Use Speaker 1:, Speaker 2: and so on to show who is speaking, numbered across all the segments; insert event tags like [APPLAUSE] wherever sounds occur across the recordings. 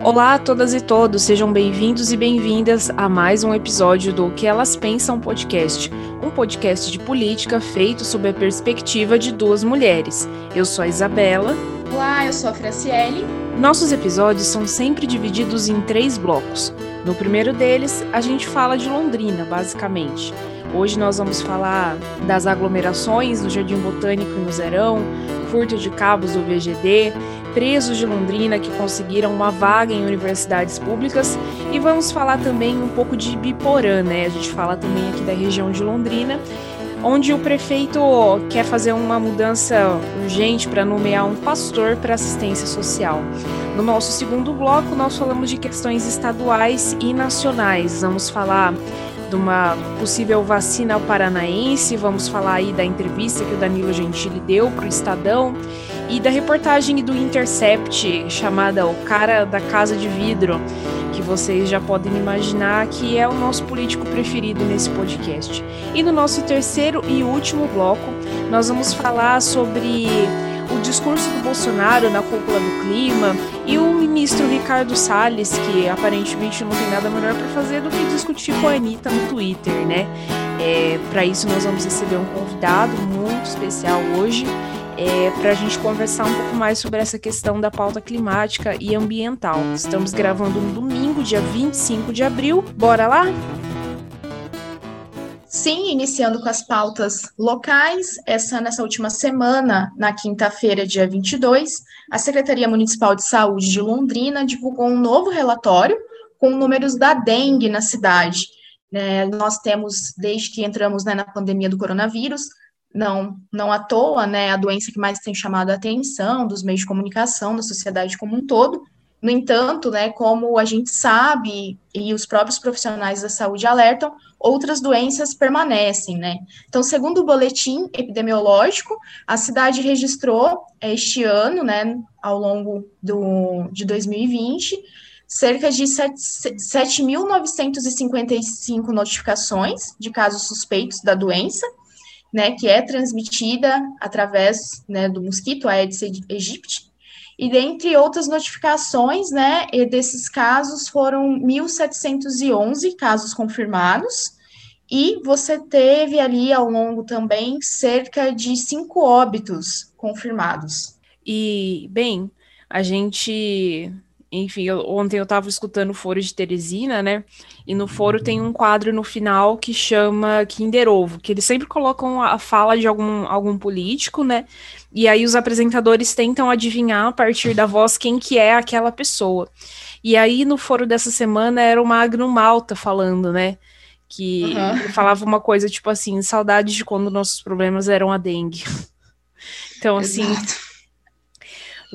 Speaker 1: Olá a todas e todos, sejam bem-vindos e bem-vindas a mais um episódio do Que Elas Pensam Podcast, um podcast de política feito sob a perspectiva de duas mulheres. Eu sou a Isabela.
Speaker 2: Olá, eu sou a Franciele.
Speaker 1: Nossos episódios são sempre divididos em três blocos. No primeiro deles, a gente fala de Londrina, basicamente. Hoje nós vamos falar das aglomerações no Jardim Botânico e no Zerão, furto de cabos do VGD, presos de Londrina que conseguiram uma vaga em universidades públicas e vamos falar também um pouco de Biporã, né? A gente fala também aqui da região de Londrina, onde o prefeito quer fazer uma mudança urgente para nomear um pastor para assistência social. No nosso segundo bloco, nós falamos de questões estaduais e nacionais. Vamos falar de uma possível vacina paranaense, vamos falar aí da entrevista que o Danilo Gentili deu para o Estadão e da reportagem do Intercept chamada O Cara da Casa de Vidro, que vocês já podem imaginar que é o nosso político preferido nesse podcast. E no nosso terceiro e último bloco, nós vamos falar sobre o discurso do Bolsonaro na cúpula do clima e o ministro Ricardo Salles, que aparentemente não tem nada melhor para fazer do que discutir com a Anitta no Twitter, né? É, para isso, nós vamos receber um convidado muito especial hoje. É, para a gente conversar um pouco mais sobre essa questão da pauta climática e ambiental. Estamos gravando um domingo, dia 25 de abril. Bora lá?
Speaker 2: Sim, iniciando com as pautas locais, essa nessa última semana, na quinta-feira, dia 22, a Secretaria Municipal de Saúde de Londrina divulgou um novo relatório com números da dengue na cidade. É, nós temos, desde que entramos né, na pandemia do coronavírus, não, não à toa, né, a doença que mais tem chamado a atenção dos meios de comunicação, da sociedade como um todo, no entanto, né, como a gente sabe e os próprios profissionais da saúde alertam, outras doenças permanecem, né? Então, segundo o boletim epidemiológico, a cidade registrou este ano, né, ao longo do, de 2020, cerca de 7.955 notificações de casos suspeitos da doença, né, que é transmitida através né, do mosquito Aedes aegypti, e dentre outras notificações, né, desses casos foram 1.711 casos confirmados, e você teve ali ao longo também cerca de cinco óbitos confirmados.
Speaker 1: E, bem, a gente enfim, eu, ontem eu estava escutando o Foro de Teresina, né? E no Foro tem um quadro no final que chama Kinder Ovo, que eles sempre colocam a fala de algum, algum político, né? E aí os apresentadores tentam adivinhar a partir da voz quem que é aquela pessoa. E aí no foro dessa semana era o Magno Malta falando, né? Que uhum. falava uma coisa tipo assim, saudades de quando nossos problemas eram a dengue. [LAUGHS] Então, assim,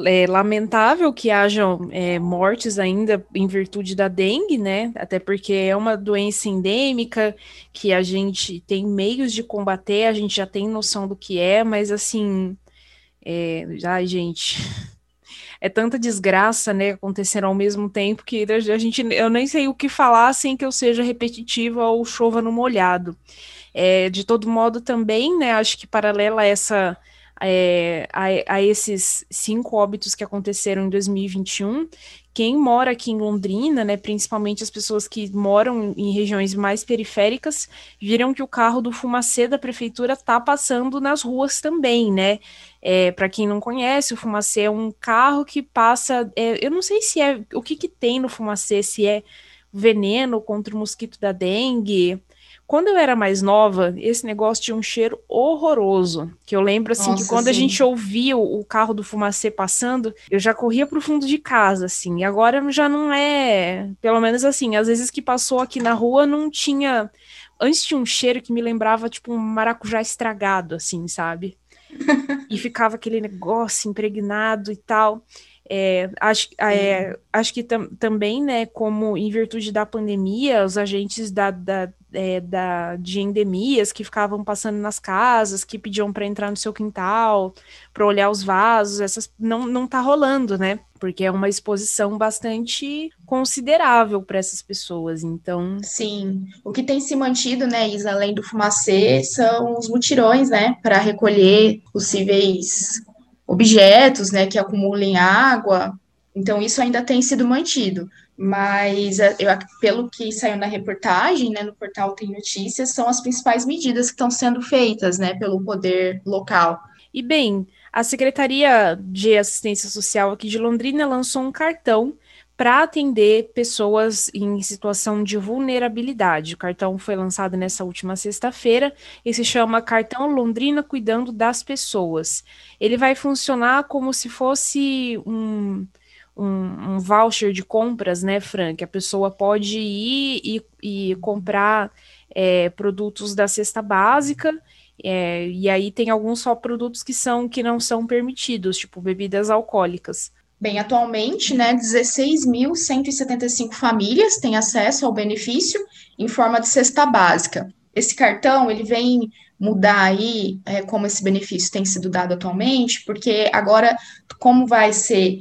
Speaker 1: é lamentável que hajam é, mortes ainda em virtude da dengue, né? Até porque é uma doença endêmica que a gente tem meios de combater, a gente já tem noção do que é, mas assim, é, ai, gente, [LAUGHS] é tanta desgraça, né, acontecendo ao mesmo tempo que a gente, eu nem sei o que falar sem que eu seja repetitiva ou chova no molhado. É, de todo modo, também, né, acho que paralela a essa é, a, a, esses cinco óbitos que aconteceram em 2021, quem mora aqui em Londrina, né, principalmente as pessoas que moram em regiões mais periféricas, viram que o carro do fumacê da prefeitura está passando nas ruas também, né? É, Para quem não conhece, o fumacê é um carro que passa. É, eu não sei se é o que, que tem no fumacê, se é veneno contra o mosquito da dengue, quando eu era mais nova, esse negócio tinha um cheiro horroroso. Que eu lembro, assim, Nossa, que quando sim. a gente ouvia o, carro do fumacê passando, eu já corria pro fundo de casa, assim. E agora já não é. Pelo menos assim, às vezes que passou aqui na rua não tinha. Antes tinha um cheiro que me lembrava, tipo, um maracujá estragado, assim, sabe? [LAUGHS] e ficava aquele negócio impregnado e tal. É, acho, é, acho que tam, também, né, como em virtude da pandemia, os agentes da, da, é, da, de endemias que ficavam passando nas casas, que pediam para entrar no seu quintal, para olhar os vasos, essas não, não tá rolando, né? Porque é uma exposição bastante considerável para essas pessoas, então...
Speaker 2: Sim, o que tem se mantido, né, Isa, além do fumacê, são os mutirões, né, para recolher possíveis objetos, né, que acumulem água, Então, isso ainda tem sido mantido. Mas, é, eu, pelo que saiu na reportagem, né, no portal Tem Notícias, são as principais medidas que estão sendo feitas né, pelo poder local.
Speaker 1: E, bem, a Secretaria de Assistência Social aqui de Londrina lançou um cartão para atender pessoas em situação de vulnerabilidade. O cartão foi lançado nessa última sexta-feira e se chama Cartão Londrina Cuidando das Pessoas. Ele vai funcionar como se fosse um, um, um voucher de compras, né, Frank? A pessoa pode ir e, e comprar é, produtos da cesta básica. É, e aí tem alguns só produtos que são que não são permitidos, tipo bebidas alcoólicas.
Speaker 2: Bem, atualmente, né, 16.175 famílias têm acesso ao benefício em forma de cesta básica. Esse cartão, ele vem mudar aí é, como esse benefício tem sido dado atualmente, porque agora, como vai ser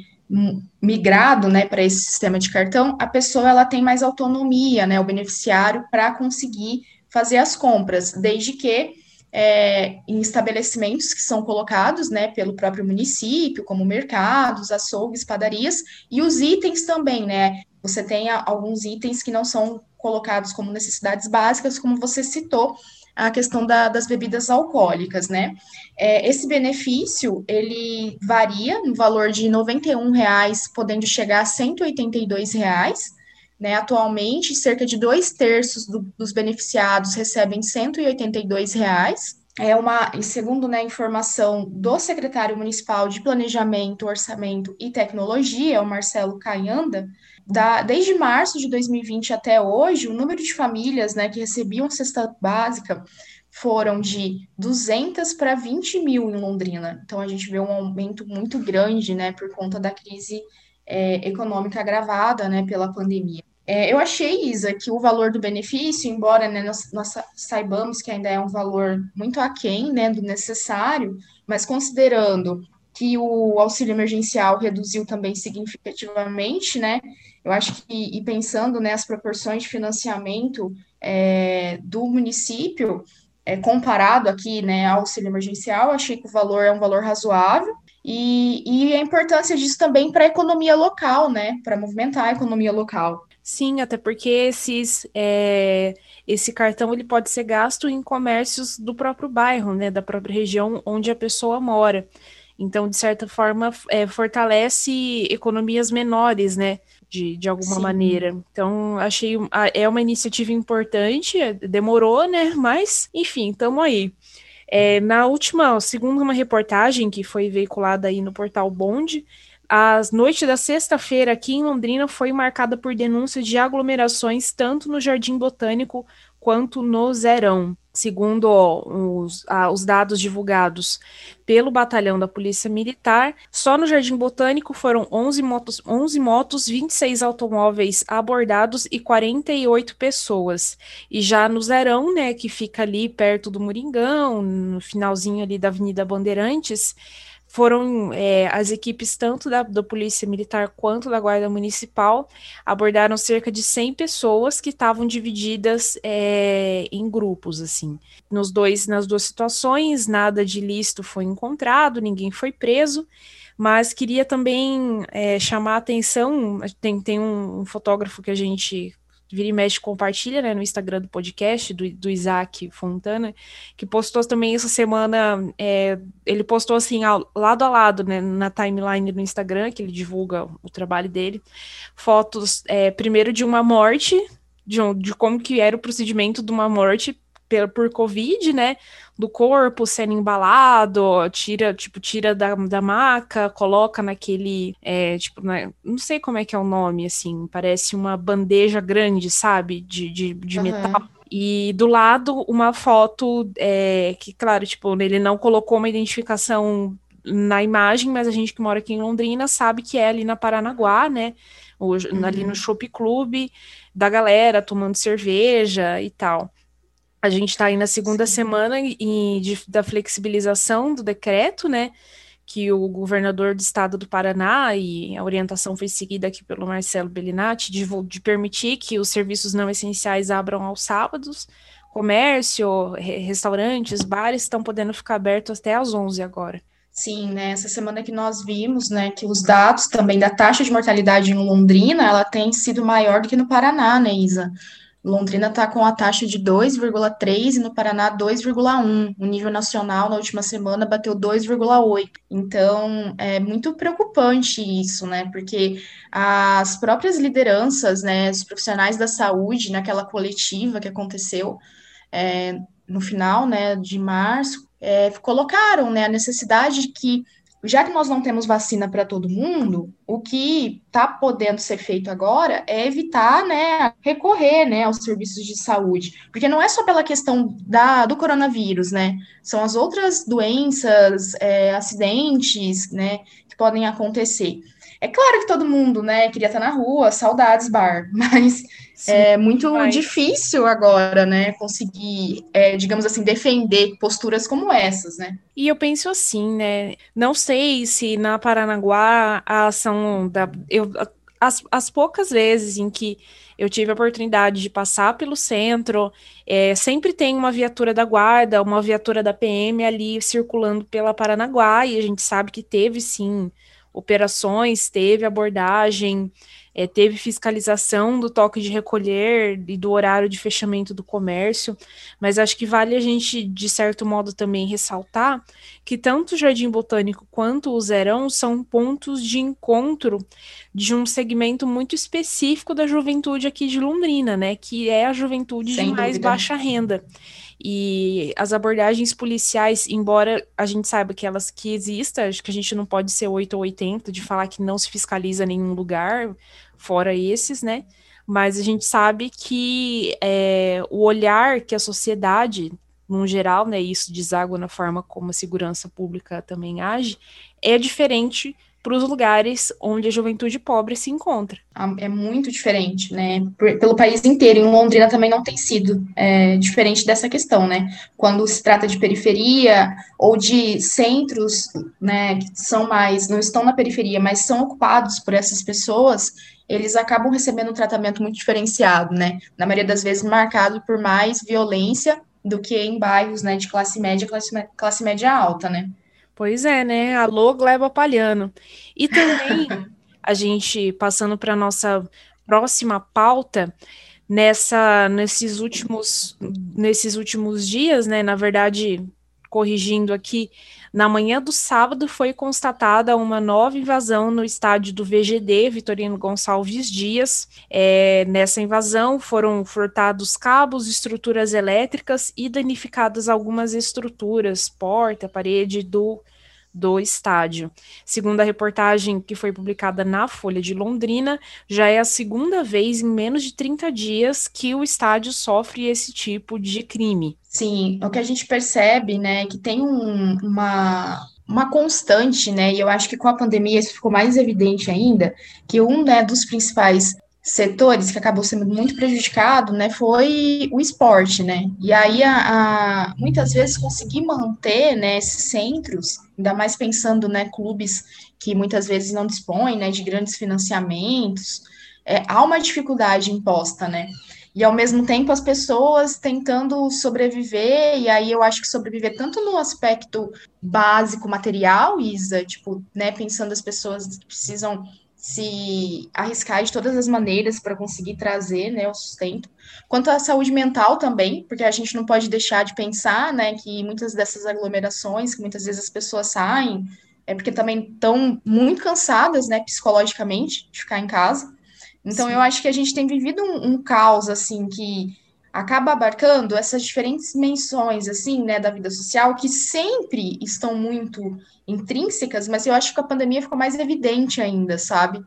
Speaker 2: migrado, né, para esse sistema de cartão, a pessoa, ela tem mais autonomia, né, o beneficiário, para conseguir fazer as compras, desde que é, em estabelecimentos que são colocados né, pelo próprio município, como mercados, açougues, padarias, e os itens também, né? Você tem alguns itens que não são colocados como necessidades básicas, como você citou, a questão da, das bebidas alcoólicas, né? É, esse benefício, ele varia no valor de R$ reais, podendo chegar a R$ reais, né? Atualmente, cerca de dois terços do, dos beneficiados recebem R$ reais. É uma, segundo né, informação do secretário municipal de Planejamento, Orçamento e Tecnologia, o Marcelo Caianda, da, desde março de 2020 até hoje, o número de famílias né, que recebiam cesta básica foram de 200 para 20 mil em Londrina. Então, a gente vê um aumento muito grande né, por conta da crise é, econômica agravada né, pela pandemia. É, eu achei, Isa, que o valor do benefício, embora né, nós, nós, saibamos que ainda é um valor muito aquém né, do necessário, mas considerando que o auxílio emergencial reduziu também significativamente, né? Eu acho que, e pensando né, proporções de financiamento é, do município, é, comparado aqui né, ao auxílio emergencial, achei que o valor é um valor razoável, e, e a importância disso também para a economia local, né? Para movimentar a economia local.
Speaker 1: Sim, até porque esses, é, esse cartão ele pode ser gasto em comércios do próprio bairro, né, da própria região onde a pessoa mora. Então, de certa forma, é, fortalece economias menores, né, de, de alguma Sim. maneira. Então, achei é uma iniciativa importante, demorou, né, mas, enfim, estamos aí. É, na última, segundo uma reportagem que foi veiculada aí no portal Bond, a noite da sexta-feira aqui em Londrina foi marcada por denúncias de aglomerações tanto no Jardim Botânico quanto no Zerão. Segundo os, os, dados divulgados pelo batalhão da Polícia Militar, só no Jardim Botânico foram 11 motos, 11 motos 26 automóveis abordados e 48 pessoas. E já no Zerão, né, que fica ali perto do Moringão, no finalzinho ali da Avenida Bandeirantes, foram é, as equipes tanto da, da Polícia Militar quanto da Guarda Municipal abordaram cerca de 100 pessoas que estavam divididas é, em grupos, assim. Nos dois, nas duas situações, nada de lícito foi encontrado, ninguém foi preso, mas queria também é, chamar a atenção, tem, tem um, um fotógrafo que a gente vira e mexe compartilha, né, no Instagram do podcast, do, do Isaac Fontana, que postou também essa semana, é, ele postou assim, ao, lado a lado, né, na timeline do Instagram, que ele divulga o trabalho dele, fotos, é, primeiro de uma morte, de, um, de como que era o procedimento de uma morte por, por Covid, né, do corpo sendo embalado, tira, tipo, tira da, da maca, coloca naquele, é, tipo, na, não sei como é que é o nome, assim, parece uma bandeja grande, sabe, de, de, de uhum. metal. E do lado, uma foto é, que, claro, tipo, ele não colocou uma identificação na imagem, mas a gente que mora aqui em Londrina sabe que é ali na Paranaguá, né? Uhum. Ali no Shop Club, da galera tomando cerveja e tal. A gente está aí na segunda Sim. semana em, de, da flexibilização do decreto, né? Que o governador do estado do Paraná, e a orientação foi seguida aqui pelo Marcelo Bellinati, de, de permitir que os serviços não essenciais abram aos sábados. Comércio, re, restaurantes, bares estão podendo ficar abertos até às 11 agora.
Speaker 2: Sim, né? Essa semana que nós vimos, né, que os dados também da taxa de mortalidade em Londrina, ela tem sido maior do que no Paraná, né, Isa? Londrina está com a taxa de 2,3 e no Paraná 2,1. O nível nacional na última semana bateu 2,8. Então é muito preocupante isso, né? Porque as próprias lideranças, né, os profissionais da saúde, naquela coletiva que aconteceu é, no final, né, de março, é, colocaram, né, a necessidade de que já que nós não temos vacina para todo mundo, o que está podendo ser feito agora é evitar, né, recorrer, né, aos serviços de saúde, porque não é só pela questão da, do coronavírus, né, são as outras doenças, é, acidentes, né, que podem acontecer. É claro que todo mundo, né, queria estar na rua, saudades bar, [LAUGHS] mas Sim, é muito difícil agora, né, conseguir, é, digamos assim, defender posturas como essas, né?
Speaker 1: E eu penso assim, né, não sei se na Paranaguá a ação da... Eu, as, as poucas vezes em que eu tive a oportunidade de passar pelo centro, é, sempre tem uma viatura da guarda, uma viatura da PM ali circulando pela Paranaguá, e a gente sabe que teve sim operações, teve abordagem, é, teve fiscalização do toque de recolher e do horário de fechamento do comércio, mas acho que vale a gente, de certo modo, também ressaltar que tanto o Jardim Botânico quanto o Zerão são pontos de encontro de um segmento muito específico da juventude aqui de Londrina, né? Que é a juventude Sem de mais dúvida. baixa renda. E as abordagens policiais, embora a gente saiba que elas que existam, acho que a gente não pode ser 8 ou 80 de falar que não se fiscaliza nenhum lugar, fora esses, né? Mas a gente sabe que é, o olhar que a sociedade, no geral, né, isso deságua na forma como a segurança pública também age, é diferente para os lugares onde a juventude pobre se encontra.
Speaker 2: Ah, é muito diferente, né? Pelo país inteiro. Em Londrina também não tem sido é, diferente dessa questão, né? Quando se trata de periferia ou de centros, né, que são mais, não estão na periferia, mas são ocupados por essas pessoas, eles acabam recebendo um tratamento muito diferenciado, né? Na maioria das vezes marcado por mais violência do que em bairros, né, de classe média, classe, classe média alta, né?
Speaker 1: Pois é, né? Alô, Gleba Palhano. E também, [LAUGHS] a gente, passando para a nossa próxima pauta, nessa, nesses, últimos, nesses últimos dias, né? Na verdade, corrigindo aqui, na manhã do sábado foi constatada uma nova invasão no estádio do VGD, Vitorino Gonçalves Dias. É, nessa invasão foram furtados cabos, estruturas elétricas e danificadas algumas estruturas, porta, parede do do estádio. Segundo a reportagem que foi publicada na Folha de Londrina, já é a segunda vez em menos de 30 dias que o estádio sofre esse tipo de crime.
Speaker 2: Sim, o que a gente percebe, né, é que tem um, uma, uma constante, né, e eu acho que com a pandemia isso ficou mais evidente ainda, que um né, dos principais setores que acabou sendo muito prejudicado, né, foi o esporte, né, e aí a, a, muitas vezes conseguir manter, né, esses centros, ainda mais pensando, né, clubes que muitas vezes não dispõem, né, de grandes financiamentos, é, há uma dificuldade imposta, né, e ao mesmo tempo as pessoas tentando sobreviver, e aí eu acho que sobreviver tanto no aspecto básico, material, Isa, tipo, né, pensando as pessoas que precisam se arriscar de todas as maneiras para conseguir trazer, né, o sustento, quanto à saúde mental também, porque a gente não pode deixar de pensar, né, que muitas dessas aglomerações, que muitas vezes as pessoas saem, é porque também estão muito cansadas, né, psicologicamente, de ficar em casa, então, Sim. eu acho que a gente tem vivido um, um, caos, assim, que acaba abarcando essas diferentes dimensões, assim, né, da vida social, que sempre estão muito intrínsecas, mas eu acho que a pandemia ficou mais evidente ainda, sabe?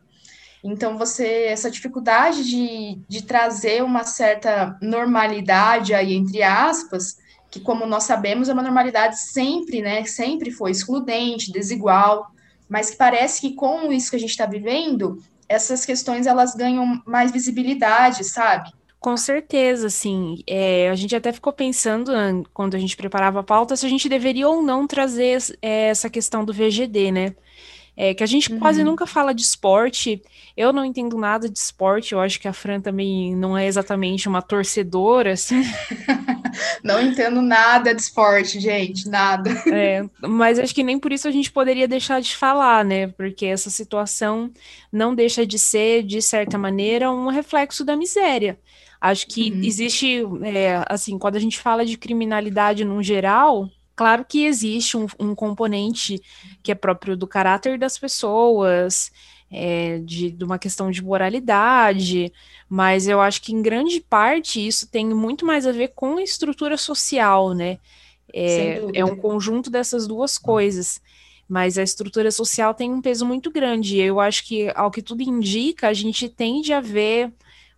Speaker 2: Então, você, essa dificuldade de, de trazer uma certa normalidade aí, entre aspas, que, como nós sabemos, é uma normalidade sempre, né, sempre foi excludente, desigual, mas que parece que com isso que a gente está vivendo, essas questões elas ganham mais visibilidade, sabe?
Speaker 1: Com certeza, sim. É, a gente até ficou pensando, quando a gente preparava a pauta, se a gente deveria ou não trazer é, essa questão do VGD, né? É, que a gente uhum. quase nunca fala de esporte. Eu não entendo nada de esporte, eu acho que a Fran também não é exatamente uma torcedora, assim. [LAUGHS]
Speaker 2: Não entendo nada de esporte, gente, nada. [LAUGHS]
Speaker 1: É, mas acho que nem por isso a gente poderia deixar de falar, né? Porque essa situação não deixa de ser, de certa maneira, um reflexo da miséria. Acho que uhum. existe, é, assim, quando a gente fala de criminalidade no geral, claro que existe um, um componente que é próprio do caráter das pessoas, é, de, de, uma questão de moralidade, mas eu acho que em grande parte isso tem muito mais a ver com a estrutura social, né? É, é um conjunto dessas duas coisas. Mas a estrutura social tem um peso muito grande. Eu acho que, ao que tudo indica, a gente tende a ver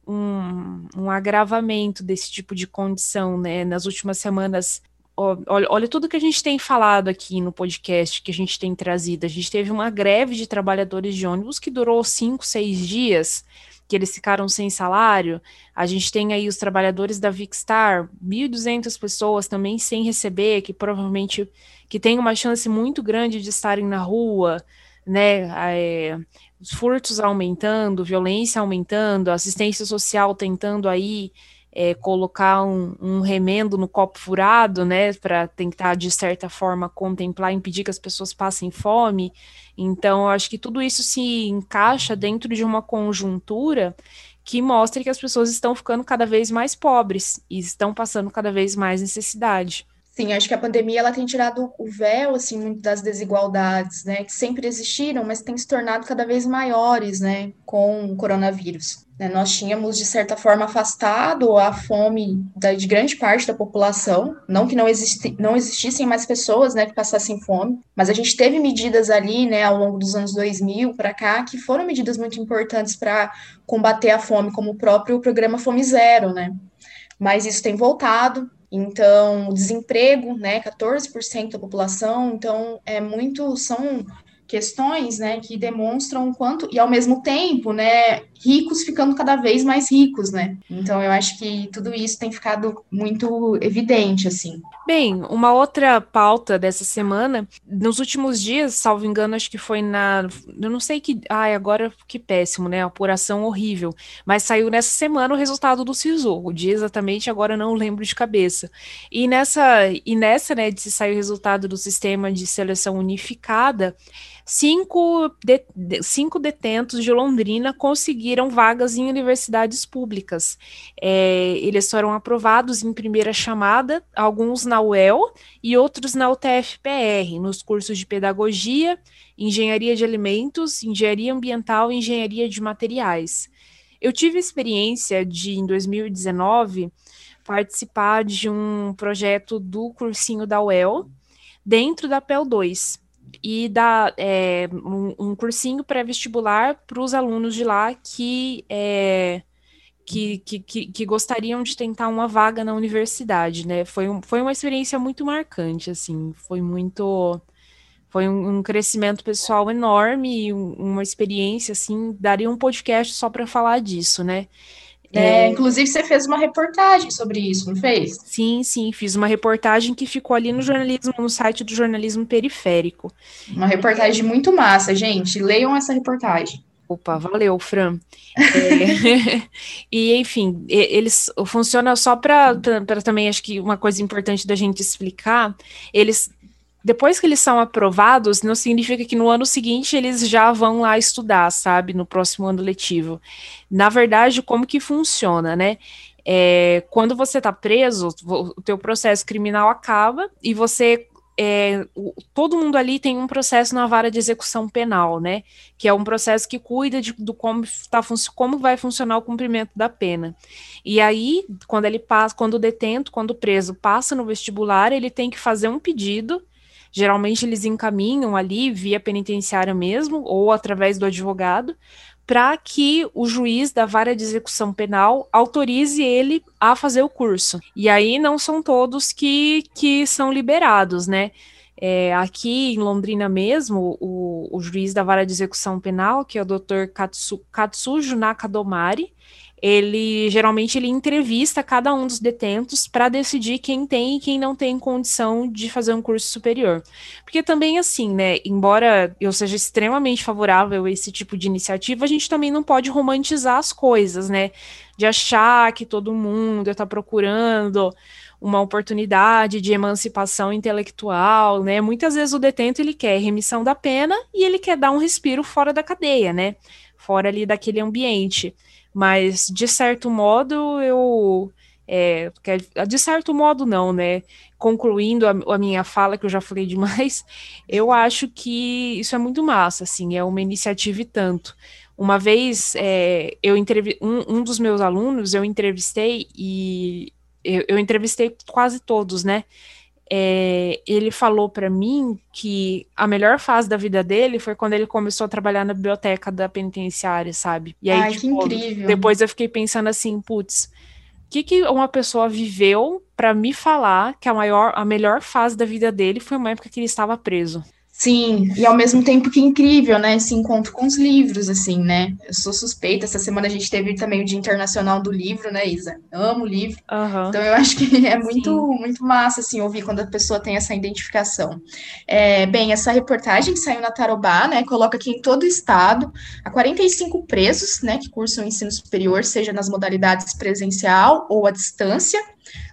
Speaker 1: um, um agravamento desse tipo de condição, né? Nas últimas semanas, olha, olha tudo que a gente tem falado aqui no podcast, que a gente tem trazido. A gente teve uma greve de trabalhadores de ônibus que durou cinco, seis dias, que eles ficaram sem salário. A gente tem aí os trabalhadores da Vicstar, 1.200 pessoas também sem receber, que provavelmente que tem uma chance muito grande de estarem na rua, né? É, os furtos aumentando, violência aumentando, assistência social tentando aí é, colocar um, um, remendo no copo furado, né, para tentar de certa forma contemplar, impedir que as pessoas passem fome. Então, eu acho que tudo isso se encaixa dentro de uma conjuntura que mostra que as pessoas estão ficando cada vez mais pobres e estão passando cada vez mais necessidade.
Speaker 2: Sim, acho que a pandemia ela tem tirado o véu assim das desigualdades, né, que sempre existiram, mas têm se tornado cada vez maiores, né, com o coronavírus. Né, nós tínhamos de certa forma afastado a fome da, de grande parte da população, não que não, existi, não existissem mais pessoas, né, que passassem fome, mas a gente teve medidas ali, né, ao longo dos anos 2000 para cá que foram medidas muito importantes para combater a fome, como o próprio programa Fome Zero, né. Mas isso tem voltado, então, o desemprego, né, 14% da população, então é muito são questões, né, que demonstram o quanto e ao mesmo tempo, né, ricos ficando cada vez mais ricos, né? Então eu acho que tudo isso tem ficado muito evidente, assim.
Speaker 1: Bem, uma outra pauta dessa semana, nos últimos dias, salvo engano, acho que foi na, eu não sei que, ai, agora que péssimo, né? Apuração horrível, mas saiu nessa semana o resultado do SISU, o dia exatamente agora não lembro de cabeça. E nessa, e nessa, né, de se sair o resultado do sistema de seleção unificada, cinco, de, cinco detentos de Londrina conseguiram vagas em universidades públicas. É, eles foram aprovados em primeira chamada, alguns na UEL e outros na UTFPR, nos cursos de pedagogia, engenharia de alimentos, engenharia ambiental e engenharia de materiais. Eu tive a experiência de, em 2019, participar de um projeto do cursinho da UEL dentro da PEL 2 e dar é, um, um, cursinho pré-vestibular para os alunos de lá que, é, que, que, que, gostariam de tentar uma vaga na universidade, né? Foi, um, foi uma experiência muito marcante, assim, foi muito... Foi um, um crescimento pessoal enorme uma experiência, assim, daria um podcast só para falar disso, né?
Speaker 2: É, é, inclusive, você fez uma reportagem sobre isso, não fez?
Speaker 1: Sim, sim, fiz uma reportagem que ficou ali no jornalismo, no site do jornalismo periférico.
Speaker 2: Uma reportagem muito massa, gente. Leiam essa reportagem.
Speaker 1: Opa, valeu, Fran. É, [LAUGHS] e, enfim, eles funciona só para também, acho que uma coisa importante da gente explicar, eles depois que eles são aprovados, não significa que no ano seguinte eles já vão lá estudar, sabe? No próximo ano letivo. Na verdade, como que funciona, né? É, quando você está preso, o teu processo criminal acaba e você é, todo mundo ali tem um processo na vara de execução penal, né? Que é um processo que cuida de, do como, tá, como vai funcionar o cumprimento da pena. E aí, quando ele passa, quando o detento, quando o preso passa no vestibular, ele tem que fazer um pedido Geralmente eles encaminham ali via penitenciária mesmo ou através do advogado para que o juiz da vara de execução penal autorize ele a fazer o curso. E aí não são todos que, que são liberados, né? É, aqui em Londrina mesmo, o, o, juiz da vara de execução penal, que é o Dr. Katsu, Katsujo Nakadomari, ele geralmente ele entrevista cada um dos detentos para decidir quem tem e quem não tem condição de fazer um curso superior. Porque também assim, né, embora eu seja extremamente favorável a esse tipo de iniciativa, a gente também não pode romantizar as coisas, né? De achar que todo mundo está procurando uma oportunidade de emancipação intelectual, né? Muitas vezes o detento ele quer remissão da pena e ele quer dar um respiro fora da cadeia, né? Fora ali daquele ambiente. Mas de certo modo eu é, de certo modo não, né? Concluindo a, a, minha fala, que eu já falei demais, [LAUGHS] eu acho que isso é muito massa, assim, é uma iniciativa e tanto. Uma vez, é, eu um, um dos meus alunos, eu entrevistei e eu, eu entrevistei quase todos, né? É, ele falou para mim que a melhor fase da vida dele foi quando ele começou a trabalhar na biblioteca da penitenciária, sabe?
Speaker 2: E aí, Ai, tipo, que incrível.
Speaker 1: Depois eu fiquei pensando assim, putz, o que, que uma pessoa viveu para me falar que a maior, a melhor fase da vida dele foi uma época que ele estava preso?
Speaker 2: Sim, e ao mesmo tempo que incrível, né, esse encontro com os livros, assim, né, eu sou suspeita, essa semana a gente teve também o Dia Internacional do Livro, né, Isa, amo livro, uhum. então eu acho que [LAUGHS] é muito, muito massa, assim, ouvir quando a pessoa tem essa identificação. É, bem, essa reportagem que saiu na Tarobá, né, coloca aqui em todo o estado, há 45 presos, né, que cursam ensino superior, seja nas modalidades presencial ou à distância,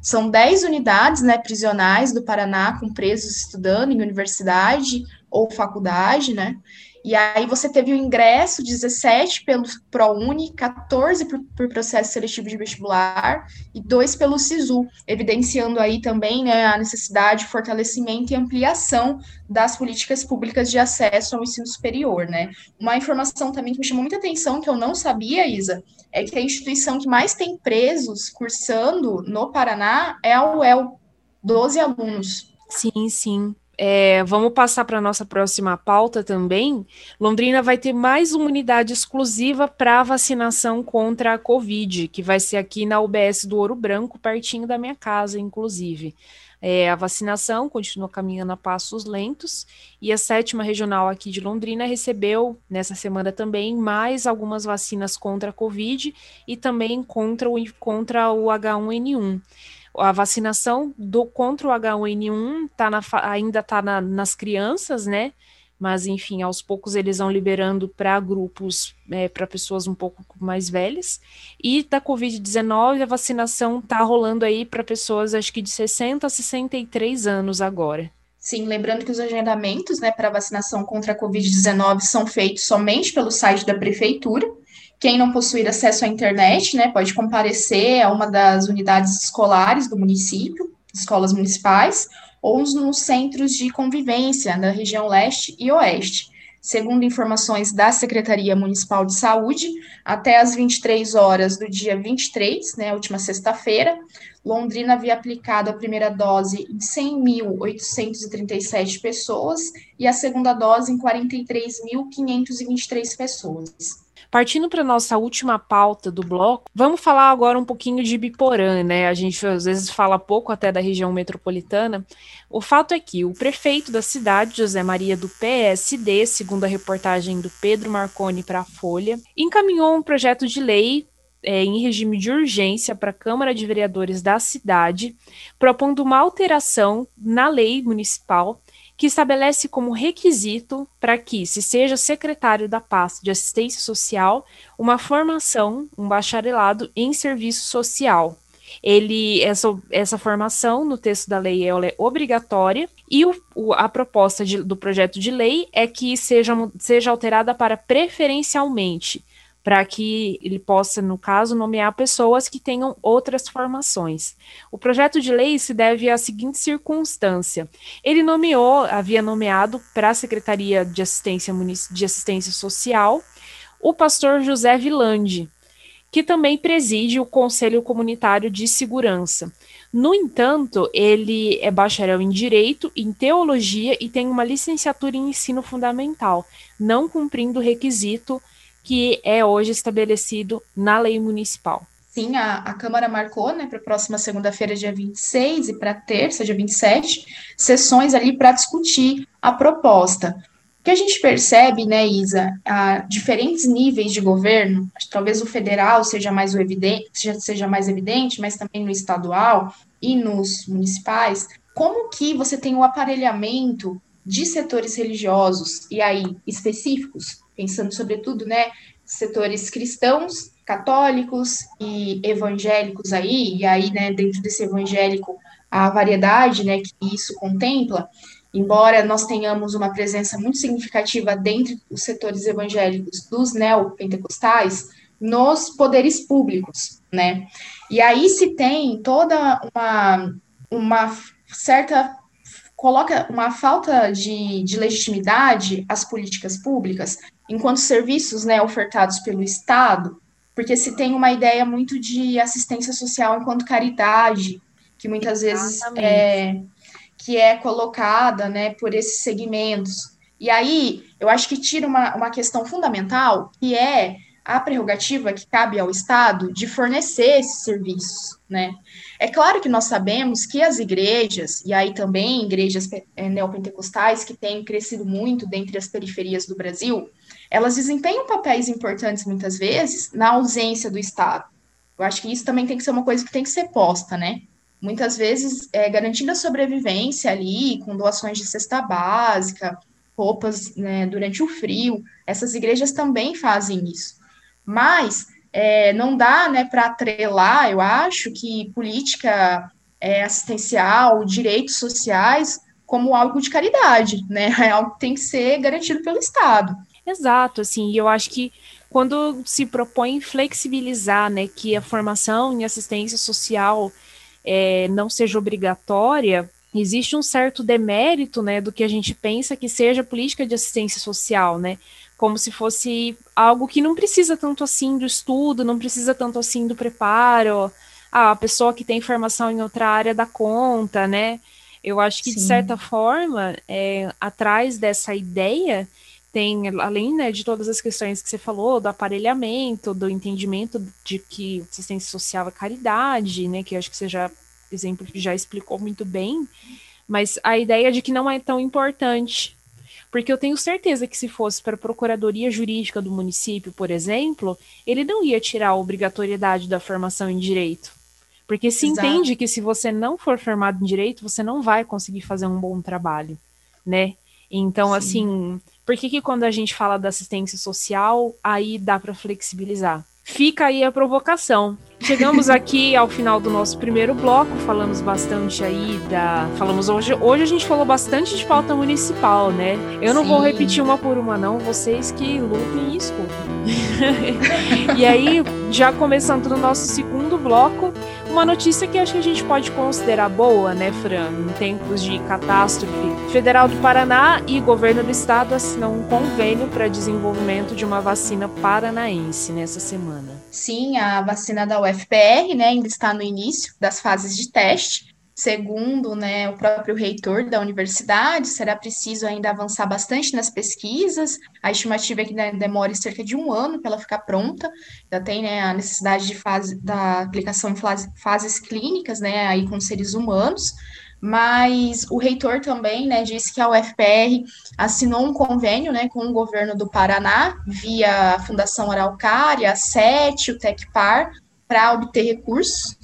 Speaker 2: são 10 unidades né, prisionais do Paraná com presos estudando em universidade ou faculdade, né? E aí você teve o ingresso, 17 pelo ProUni, 14 por, por, processo seletivo de vestibular e dois pelo SISU, evidenciando aí também né, a necessidade de fortalecimento e ampliação das políticas públicas de acesso ao ensino superior, né? Uma informação também que me chamou muita atenção, que eu não sabia, Isa, é que a instituição que mais tem presos cursando no Paraná é a UEL, 12 alunos.
Speaker 1: Sim, sim. É, vamos passar para a nossa próxima pauta também. Londrina vai ter mais uma unidade exclusiva para vacinação contra a Covid, que vai ser aqui na UBS do Ouro Branco, pertinho da minha casa, inclusive. É, a vacinação continua caminhando a passos lentos e a sétima regional aqui de Londrina recebeu nessa semana também mais algumas vacinas contra a Covid e também contra o, contra o H1N1 a vacinação do contra o H1N1 tá na, ainda está na, nas crianças, né? Mas, enfim, aos poucos eles vão liberando para grupos, é, para pessoas um pouco mais velhas. E da Covid-19, a vacinação está rolando aí para pessoas, acho que de 60 a 63 anos agora.
Speaker 2: Sim, lembrando que os agendamentos né, para vacinação contra a Covid-19 são feitos somente pelo site da Prefeitura. Quem não possuir acesso à internet, né, pode comparecer a uma das unidades escolares do município, escolas municipais, ou nos centros de convivência da região leste e oeste. Segundo informações da Secretaria Municipal de Saúde, até às 23 horas do dia 23, né, última sexta-feira, Londrina havia aplicado a primeira dose em 100.837 pessoas e a segunda dose em 43.523 pessoas.
Speaker 1: Partindo para nossa última pauta do bloco, vamos falar agora um pouquinho de Biporã, né? A gente às vezes fala pouco até da região metropolitana. O fato é que o prefeito da cidade, José Maria do PSD, segundo a reportagem do Pedro Marconi para a Folha, encaminhou um projeto de lei é, em regime de urgência para a Câmara de Vereadores da cidade, propondo uma alteração na lei municipal que estabelece como requisito para que se seja secretário da pasta de assistência social uma formação, um bacharelado em serviço social. Ele essa, essa formação no texto da lei ela é obrigatória e o, o, a proposta de, do projeto de lei é que seja, seja alterada para preferencialmente para que ele possa, no caso, nomear pessoas que tenham outras formações. O projeto de lei se deve à seguinte circunstância: ele nomeou, havia nomeado para a Secretaria de Assistência, de Assistência Social o pastor José Vilande, que também preside o Conselho Comunitário de Segurança. No entanto, ele é bacharel em Direito, em Teologia e tem uma licenciatura em Ensino Fundamental, não cumprindo o requisito que é hoje estabelecido na lei municipal.
Speaker 2: Sim, a, a Câmara marcou né, para a próxima segunda-feira, dia 26, e para terça, dia 27, sessões ali para discutir a proposta. que a gente percebe, né, Isa, a diferentes níveis de governo, talvez o federal seja mais evidente, seja mais evidente, mas também no estadual e nos municipais, como que você tem o aparelhamento de setores religiosos e aí específicos, pensando sobretudo, né, setores cristãos, católicos e evangélicos aí, e aí, né, dentro desse evangélico a variedade, né, que isso contempla, embora nós tenhamos uma presença muito significativa dentre os setores evangélicos dos neopentecostais, nos poderes públicos, né? E aí se tem toda uma, uma certa coloca uma falta de, de legitimidade às políticas públicas enquanto serviços né, ofertados pelo Estado, porque se tem uma ideia muito de assistência social enquanto caridade, que muitas Exatamente. vezes é, que é colocada né, por esses segmentos. E aí, eu acho que tira uma, uma questão fundamental, que é a prerrogativa que cabe ao Estado de fornecer esses serviços, né? É claro que nós sabemos que as igrejas, e aí também igrejas eh, neopentecostais que têm crescido muito dentre as periferias do Brasil, elas desempenham papéis importantes muitas vezes na ausência do Estado. Eu acho que isso também tem que ser uma coisa que tem que ser posta, né? muitas vezes é, garantindo a sobrevivência ali, com doações de cesta básica, roupas né, durante o frio. Essas igrejas também fazem isso. Mas é, não dá né, para atrelar, eu acho, que política é, assistencial, direitos sociais, como algo de caridade, né? [LAUGHS] É algo que tem que ser garantido pelo Estado.
Speaker 1: Exato, assim, e eu acho que quando se propõe flexibilizar, né, que a formação em assistência social é, não seja obrigatória, existe um certo demérito, né, do que a gente pensa que seja política de assistência social, né, como se fosse algo que não precisa tanto assim do estudo, não precisa tanto assim do preparo, ah, a pessoa que tem formação em outra área dá conta, né, eu acho que, Sim. de certa forma, é, atrás dessa ideia, tem, além né, de todas as questões que você falou, do aparelhamento, do entendimento de que assistência social é caridade, né, que acho que você já, exemplo, já explicou muito bem, mas a ideia de que não é tão importante. Porque eu tenho certeza que se fosse para a Procuradoria Jurídica do município, por exemplo, ele não ia tirar a obrigatoriedade da formação em direito. Porque se Exato. entende que se você não for formado em direito, você não vai conseguir fazer um bom trabalho, né? Então, Sim. assim, por que, que quando a gente fala da assistência social, aí dá para flexibilizar? Fica aí a provocação. Chegamos aqui ao final do nosso primeiro bloco, falamos bastante aí da. Falamos hoje. Hoje a gente falou bastante de pauta municipal, né? Eu não Sim. vou repetir uma por uma, não. Vocês que lutem e escutem. [LAUGHS] e aí, já começando no nosso segundo bloco, uma notícia que acho que a gente pode considerar boa, né, Fran? Em tempos de catástrofe. Federal do Paraná e governo do estado assinam um convênio para desenvolvimento de uma vacina paranaense nessa semana.
Speaker 2: Sim, a vacina da UFPR, né, ainda está no início das fases de teste. Segundo né, o próprio reitor da universidade, será preciso ainda avançar bastante nas pesquisas. A estimativa é que né, demore cerca de um ano para ela ficar pronta. Já tem né, a necessidade de fase, da aplicação em fase, fases clínicas, né, aí com seres humanos. Mas o reitor também né, disse que a UFPR assinou um convênio né, com o governo do Paraná, via a Fundação Araucária, a SET, o TecPar, para obter recursos.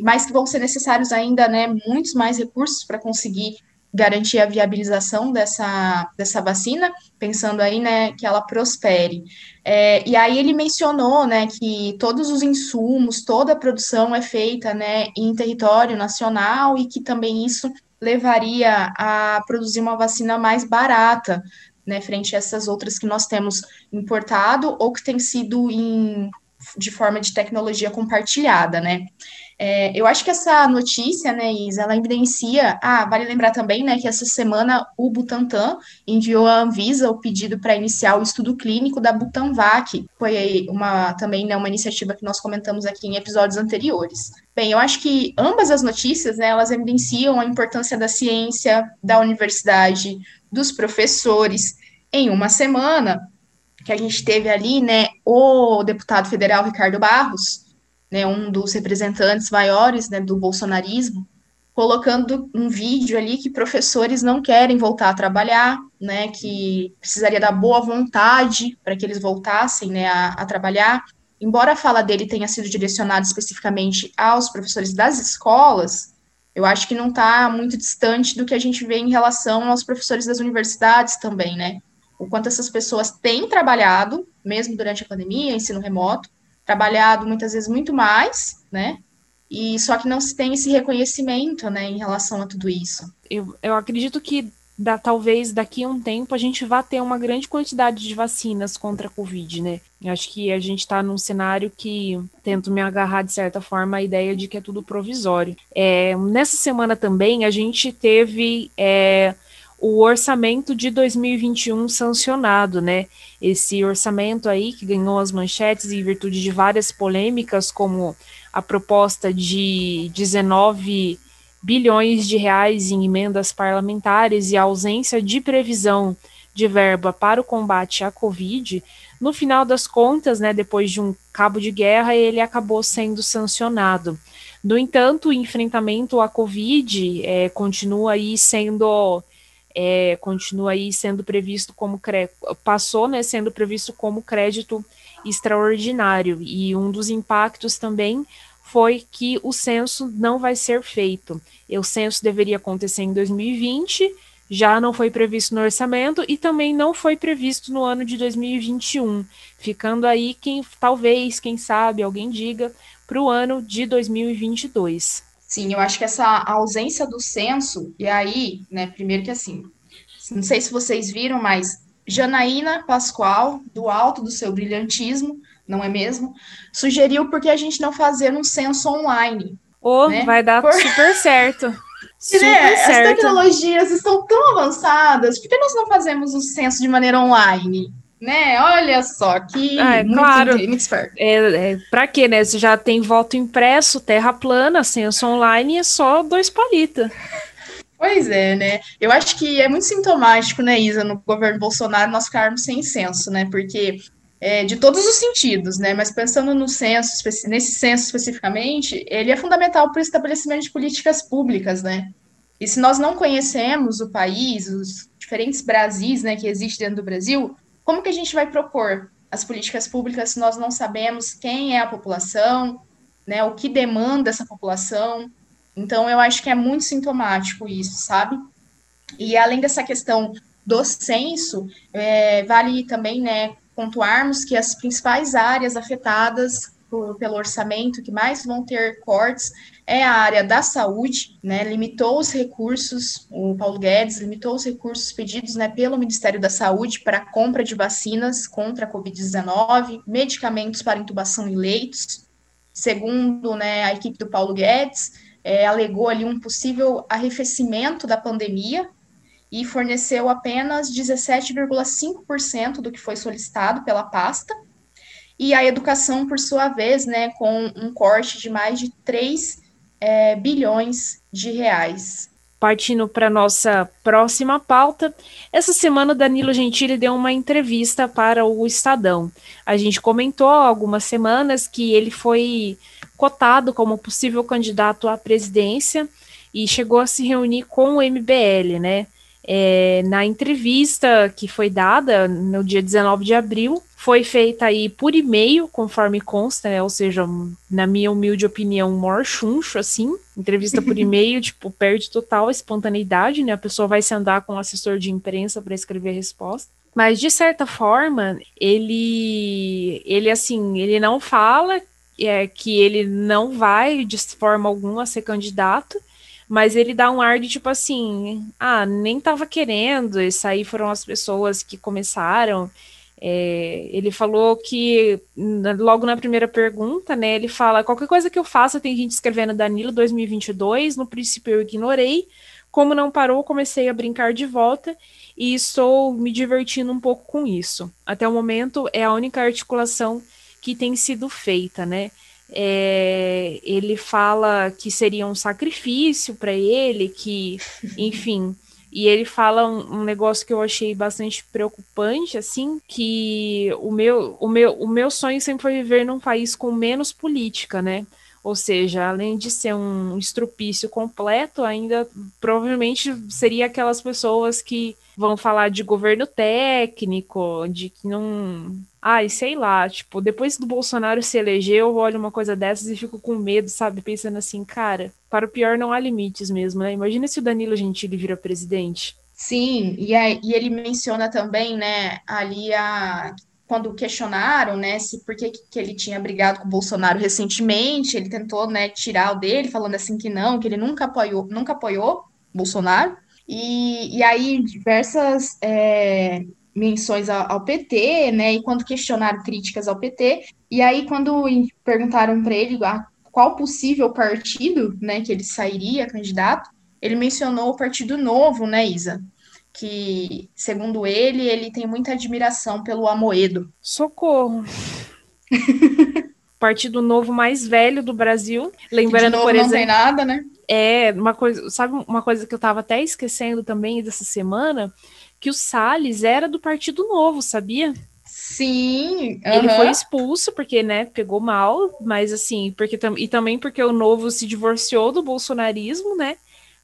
Speaker 2: Mas que vão ser necessários ainda, né, muitos mais recursos para conseguir garantir a viabilização dessa, dessa vacina, pensando aí, né, que ela prospere. É, e aí ele mencionou, né, que todos os insumos, toda a produção é feita, né, em território nacional e que também isso levaria a produzir uma vacina mais barata, né, frente a essas outras que nós temos importado ou que tem sido em, de forma de tecnologia compartilhada, né. É, eu acho que essa notícia, né, Isa, ela evidencia. Ah, vale lembrar também, né, que essa semana o Butantan enviou à Anvisa o pedido para iniciar o estudo clínico da Butanvac. Foi uma também né, uma iniciativa que nós comentamos aqui em episódios anteriores. Bem, eu acho que ambas as notícias, né, elas evidenciam a importância da ciência, da universidade, dos professores. Em uma semana que a gente teve ali, né, o deputado federal Ricardo Barros né, um dos representantes maiores né, do bolsonarismo, colocando um vídeo ali que professores não querem voltar a trabalhar, né, que precisaria da boa vontade para que eles voltassem, né, a, a trabalhar. Embora a fala dele tenha sido direcionada especificamente aos professores das escolas, eu acho que não está muito distante do que a gente vê em relação aos professores das universidades também, né? O quanto essas pessoas têm trabalhado, mesmo durante a pandemia, ensino remoto, trabalhado muitas vezes muito mais, né? E só que não se tem esse reconhecimento, né, em relação a tudo isso.
Speaker 1: Eu, eu acredito que da, talvez daqui a um tempo a gente vá ter uma grande quantidade de vacinas contra a Covid, né? Eu acho que a gente está num cenário que tento me agarrar de certa forma a ideia de que é tudo provisório. É, nessa semana também a gente teve é, o orçamento de 2021 sancionado, né? Esse orçamento aí que ganhou as manchetes em virtude de várias polêmicas, como a proposta de 19 bilhões de reais em emendas parlamentares e a ausência de previsão de verba para o combate à Covid, no final das contas, né, depois de um cabo de guerra, ele acabou sendo sancionado. No entanto, o enfrentamento à Covid é, continua aí sendo é, continua aí sendo previsto como passou né, sendo previsto como crédito extraordinário e um dos impactos também foi que o censo não vai ser feito. O censo deveria acontecer em 2020, já não foi previsto no orçamento e também não foi previsto no ano de 2021, ficando aí quem talvez, quem sabe, alguém diga para o ano de 2022.
Speaker 2: Sim, eu acho que essa ausência do censo, e aí, né, primeiro que assim, não sei se vocês viram, mas Janaína Pascoal, do alto do seu brilhantismo, não é mesmo? Sugeriu porque a gente não fazer um censo online.
Speaker 1: Oh, né? vai dar Por... super [LAUGHS] certo.
Speaker 2: Super né? certo. As tecnologias estão tão avançadas, por que nós não fazemos o censo de maneira online? Né? Olha só que
Speaker 1: ah, é, muito, claro. É, é, pra quê, né? Você já tem voto impresso, terra plana, censo online, é só dois palitos.
Speaker 2: Pois é, né? Eu acho que é muito sintomático, né, Isa, no governo Bolsonaro, nós ficarmos sem censo, né? Porque é, de todos os sentidos, né? Mas pensando no censo, nesse censo especificamente, ele é fundamental para o estabelecimento de políticas públicas, né? E se nós não conhecemos o país, os diferentes Brasis, né, que existem dentro do Brasil, como que a gente vai propor as políticas públicas se nós não sabemos quem é a população, né, o que demanda essa população? Então, eu acho que é muito sintomático isso, sabe? E além dessa questão do censo, é, vale também, né, pontuarmos que as principais áreas afetadas por, pelo orçamento que mais vão ter cortes é a área da saúde, né, limitou os recursos, o Paulo Guedes limitou os recursos pedidos, né, pelo Ministério da Saúde para compra de vacinas contra a Covid-19, medicamentos para intubação e leitos, segundo, né, a equipe do Paulo Guedes, é, alegou ali um possível arrefecimento da pandemia, e forneceu apenas 17,5% do que foi solicitado pela pasta. E a educação, por sua vez, né, com um corte de mais de 3 é, bilhões de reais.
Speaker 1: Partindo para nossa próxima pauta, essa semana Danilo Gentili deu uma entrevista para o Estadão. A gente comentou algumas semanas que ele foi cotado como possível candidato à presidência e chegou a se reunir com o MBL, né? É, na entrevista que foi dada no dia 19 de abril, foi feita aí por e-mail, conforme consta, né? Ou seja, na minha humilde opinião, um maior chuncho, assim. Entrevista por [LAUGHS] e-mail, tipo, perde total a espontaneidade, né? A pessoa vai se andar com o assessor de imprensa para escrever a resposta. Mas, de certa forma, ele, ele assim, ele não fala é, que ele não vai, de forma alguma, ser candidato, mas ele dá um ar de tipo assim, ah, nem tava querendo, isso aí foram as pessoas que começaram. É, ele falou que logo na primeira pergunta, né, ele fala qualquer coisa que eu faça tem gente escrevendo Danilo 2022, no princípio eu ignorei, como não parou, comecei a brincar de volta e estou me divertindo um pouco com isso. Até o momento é a única articulação que tem sido feita, né? É, ele fala que seria um sacrifício para ele, que, enfim. E ele fala um, um, negócio que eu achei bastante preocupante, assim, que o meu, o meu, o meu sonho sempre foi viver num país com menos política, né? Ou seja, além de ser um estrupício completo, ainda provavelmente seria aquelas pessoas que vão falar de governo técnico, de que não. Ai, sei lá, tipo, depois do Bolsonaro se eleger, eu olho uma coisa dessas e fico com medo, sabe? Pensando assim, cara, para o pior não há limites mesmo, né? Imagina se o Danilo Gentili vira presidente.
Speaker 2: Sim, e, aí, e ele menciona também, né, ali a quando questionaram, né, se por que, que ele tinha brigado com o Bolsonaro recentemente, ele tentou, né, tirar o dele, falando assim que não, que ele nunca apoiou, nunca apoiou Bolsonaro. E, e aí diversas é, menções ao, ao, PT, né, e quando questionaram críticas ao PT, e aí quando perguntaram para ele qual possível partido, né, que ele sairia candidato, ele mencionou o Partido Novo, né, Isa? Que, segundo ele, ele tem muita admiração pelo Amoedo.
Speaker 1: Socorro! [LAUGHS] Partido Novo mais velho do Brasil. Lembrando, por exemplo.
Speaker 2: Não tem nada, né?
Speaker 1: É, uma coisa, sabe uma coisa que eu tava até esquecendo também dessa semana? Que o Salles era do Partido Novo, sabia?
Speaker 2: Sim.
Speaker 1: Uh -huh. Ele foi expulso porque, né, pegou mal, mas assim, porque e também porque o Novo se divorciou do bolsonarismo, né?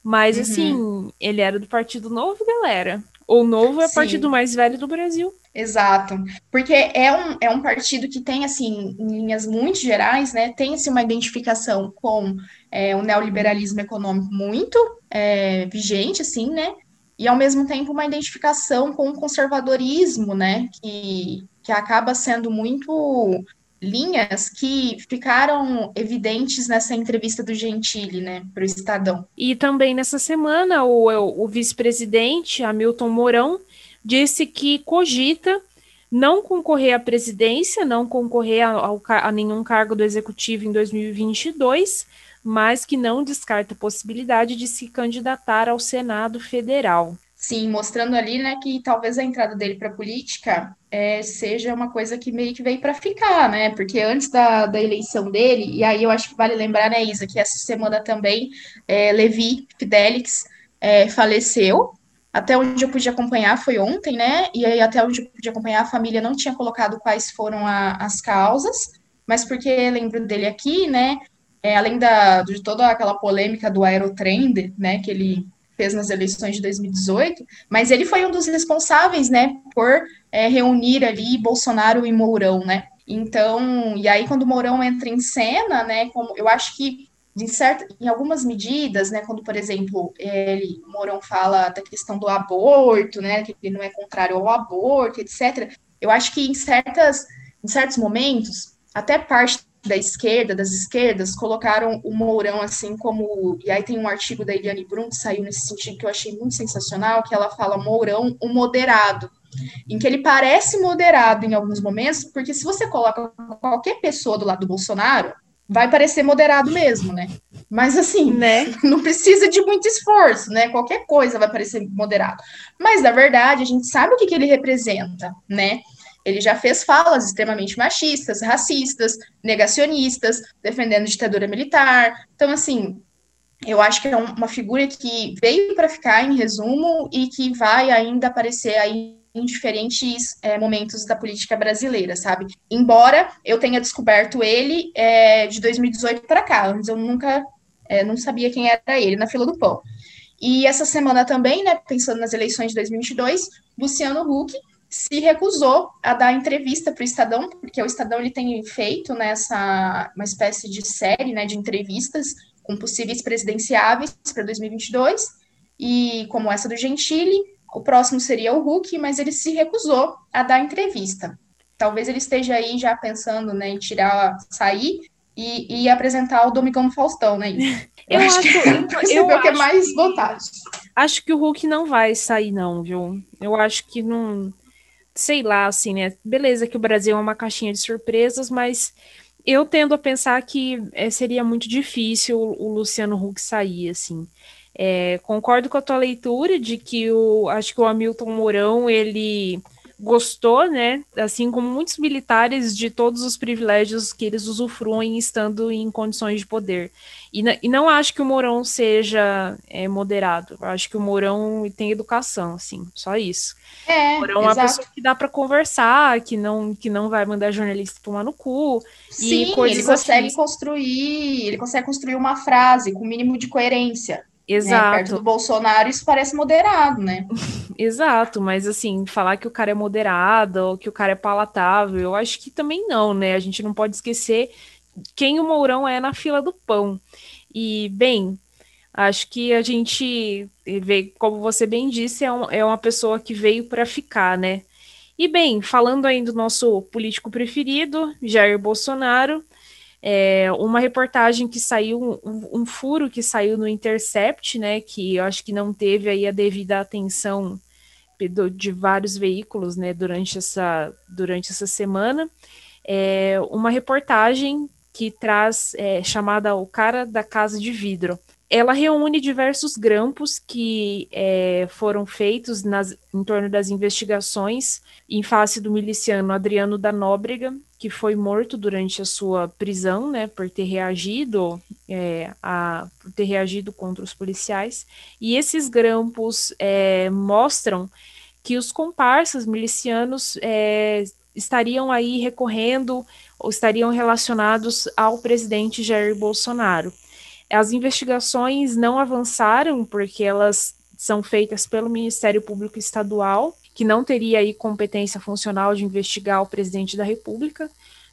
Speaker 1: Mas, uhum. assim, ele era do Partido Novo, galera. O Novo é o partido mais velho do Brasil.
Speaker 2: Exato. Porque é um, é um partido que tem, assim, em linhas muito gerais, né, tem assim, uma identificação com é, o neoliberalismo econômico muito é, vigente, assim, né? E, ao mesmo tempo, uma identificação com o conservadorismo, né? Que, que acaba sendo muito linhas que ficaram evidentes nessa entrevista do Gentili, né, para o Estadão.
Speaker 1: E também nessa semana, o, o vice-presidente, Hamilton Mourão, disse que cogita não concorrer à presidência, não concorrer a, a nenhum cargo do executivo em 2022, mas que não descarta a possibilidade de se candidatar ao Senado Federal.
Speaker 2: Sim, mostrando ali, né, que talvez a entrada dele para a política é, seja uma coisa que meio que veio para ficar, né? Porque antes da, da eleição dele, e aí eu acho que vale lembrar, né, Isa, que essa semana também é, Levi Fidelix é, faleceu. Até onde eu pude acompanhar foi ontem, né? E aí, até onde eu pude acompanhar, a família não tinha colocado quais foram a, as causas, mas porque lembro dele aqui, né? É, além da, de toda aquela polêmica do Aerotrend, né? Que ele fez nas eleições de 2018, mas ele foi um dos responsáveis, né, por é, reunir ali Bolsonaro e Mourão, né? Então, e aí quando o Mourão entra em cena, né, como eu acho que em, certa, em algumas medidas, né, quando, por exemplo, ele, Mourão fala da questão do aborto, né, que ele não é contrário ao aborto, etc., eu acho que em, certas, em certos momentos, até parte da esquerda, das esquerdas, colocaram o Mourão assim como. E aí tem um artigo da Eliane Brum que saiu nesse sentido que eu achei muito sensacional, que ela fala Mourão, o moderado. Em que ele parece moderado em alguns momentos, porque se você coloca qualquer pessoa do lado do Bolsonaro, vai parecer moderado mesmo, né? Mas assim, né? [LAUGHS] não precisa de muito esforço, né? Qualquer coisa vai parecer moderado. Mas na verdade, a gente sabe o que, que ele representa, né? Ele já fez falas extremamente machistas, racistas, negacionistas, defendendo ditadura militar. Então, assim, eu acho que é uma figura que veio para ficar, em resumo, e que vai ainda aparecer aí em diferentes é, momentos da política brasileira, sabe? Embora eu tenha descoberto ele é, de 2018 para cá, antes eu nunca é, não sabia quem era ele na fila do pão. E essa semana também, né, pensando nas eleições de 2022, Luciano Huck se recusou a dar entrevista para o Estadão, porque o Estadão ele tem feito nessa uma espécie de série né, de entrevistas com possíveis presidenciáveis para 2022, e como essa do Gentili, o próximo seria o Huck, mas ele se recusou a dar entrevista. Talvez ele esteja aí já pensando né, em tirar, sair e, e apresentar o Domingão Faustão, né?
Speaker 1: Eu, eu acho, acho
Speaker 2: que, eu [LAUGHS] acho, que é mais vantagem.
Speaker 1: Acho que o Hulk não vai sair, não, viu? Eu acho que não sei lá, assim, né? Beleza que o Brasil é uma caixinha de surpresas, mas eu tendo a pensar que é, seria muito difícil o, Luciano Huck sair, assim. É, concordo com a tua leitura de que o acho que o Hamilton Mourão ele gostou, né, assim como muitos militares, de todos os privilégios que eles usufruem estando em condições de poder. E, e não acho que o Mourão seja é, moderado. Acho que o Mourão tem educação, assim, só isso.
Speaker 2: É,
Speaker 1: o Mourão é uma pessoa que dá para conversar, que não, que não vai mandar jornalista tomar no cu.
Speaker 2: Sim, ele consegue assim. construir, ele consegue construir uma frase com o mínimo de coerência.
Speaker 1: Exato. Né?
Speaker 2: Perto do Bolsonaro, isso parece moderado, né? [LAUGHS]
Speaker 1: Exato, mas assim, falar que o cara é moderado ou que o cara é palatável, eu acho que também não, né? A gente não pode esquecer quem o Mourão é na fila do pão. E, bem, acho que a gente vê, como você bem disse, é, um, é uma pessoa que veio para ficar, né? E, bem, falando aí do nosso político preferido, Jair Bolsonaro, é, uma reportagem que saiu, um, um, furo que saiu no Intercept, né, que eu acho que não teve aí a devida atenção de vários veículos, né, durante essa, durante essa semana, é uma reportagem que traz, é, chamada O Cara da Casa de Vidro. Ela reúne diversos grampos que é, foram feitos nas, em torno das investigações em face do miliciano Adriano da Nóbrega, que foi morto durante a sua prisão, né, por ter reagido é, a, por ter reagido contra os policiais. E esses grampos é, mostram que os comparsas milicianos é, estariam aí recorrendo ou estariam relacionados ao presidente Jair Bolsonaro. As investigações não avançaram porque elas são feitas pelo Ministério Público Estadual que não teria aí competência funcional de investigar o presidente da República.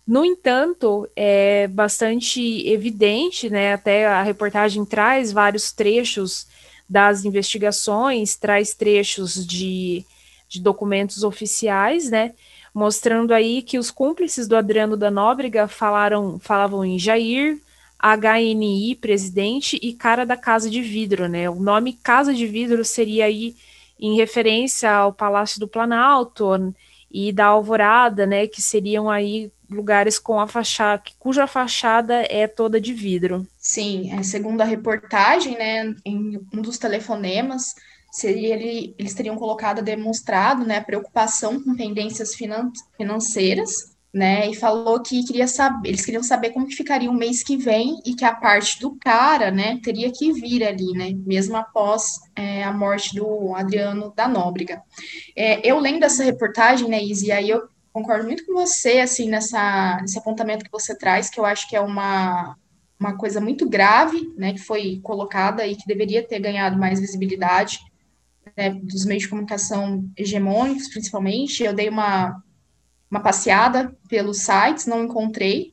Speaker 1: No entanto, é bastante evidente, né? Até a reportagem traz vários trechos das investigações, traz trechos de, de documentos oficiais, né? Mostrando aí que os cúmplices do Adriano da Nóbrega falaram, falavam em Jair, HNI, presidente, e cara da Casa de Vidro, né? O nome Casa de Vidro seria aí em referência ao Palácio do Planalto e da Alvorada, né, que seriam aí lugares com a fachada, cuja fachada é toda de vidro.
Speaker 2: Sim, é, segundo a reportagem, né, em um dos telefonemas, seria ele, eles teriam colocado, demonstrado, né, preocupação com pendências finan financeiras né? E falou que queria saber, eles queriam saber como que ficaria o mês que vem e que a parte do cara, né, teria que vir ali, né? Mesmo após é, a morte do Adriano da Nóbrega. É, eu lendo essa reportagem, né, Izzy, aí eu concordo muito com você, assim, nessa, nesse apontamento que você traz, que eu acho que é uma, uma coisa muito grave, né, que foi colocada e que deveria ter ganhado mais visibilidade, né, dos meios de comunicação hegemônicos, principalmente. Eu dei uma uma passeada pelos sites, não encontrei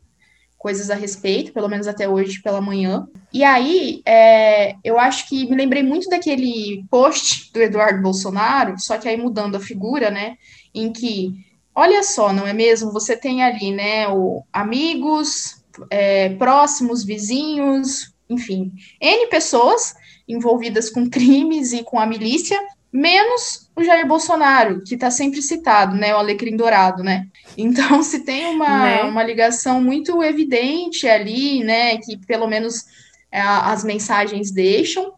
Speaker 2: coisas a respeito, pelo menos até hoje pela manhã. E aí, é, eu acho que me lembrei muito daquele post do Eduardo Bolsonaro, só que aí mudando a figura, né, em que, olha só, não é mesmo? Você tem ali, né, o amigos, é, próximos, vizinhos, enfim, N pessoas envolvidas com crimes e com a milícia, menos o Jair Bolsonaro, que está sempre citado, né, o alecrim dourado, né? Então, se tem uma, né? uma ligação muito evidente ali, né, que pelo menos é, as mensagens deixam,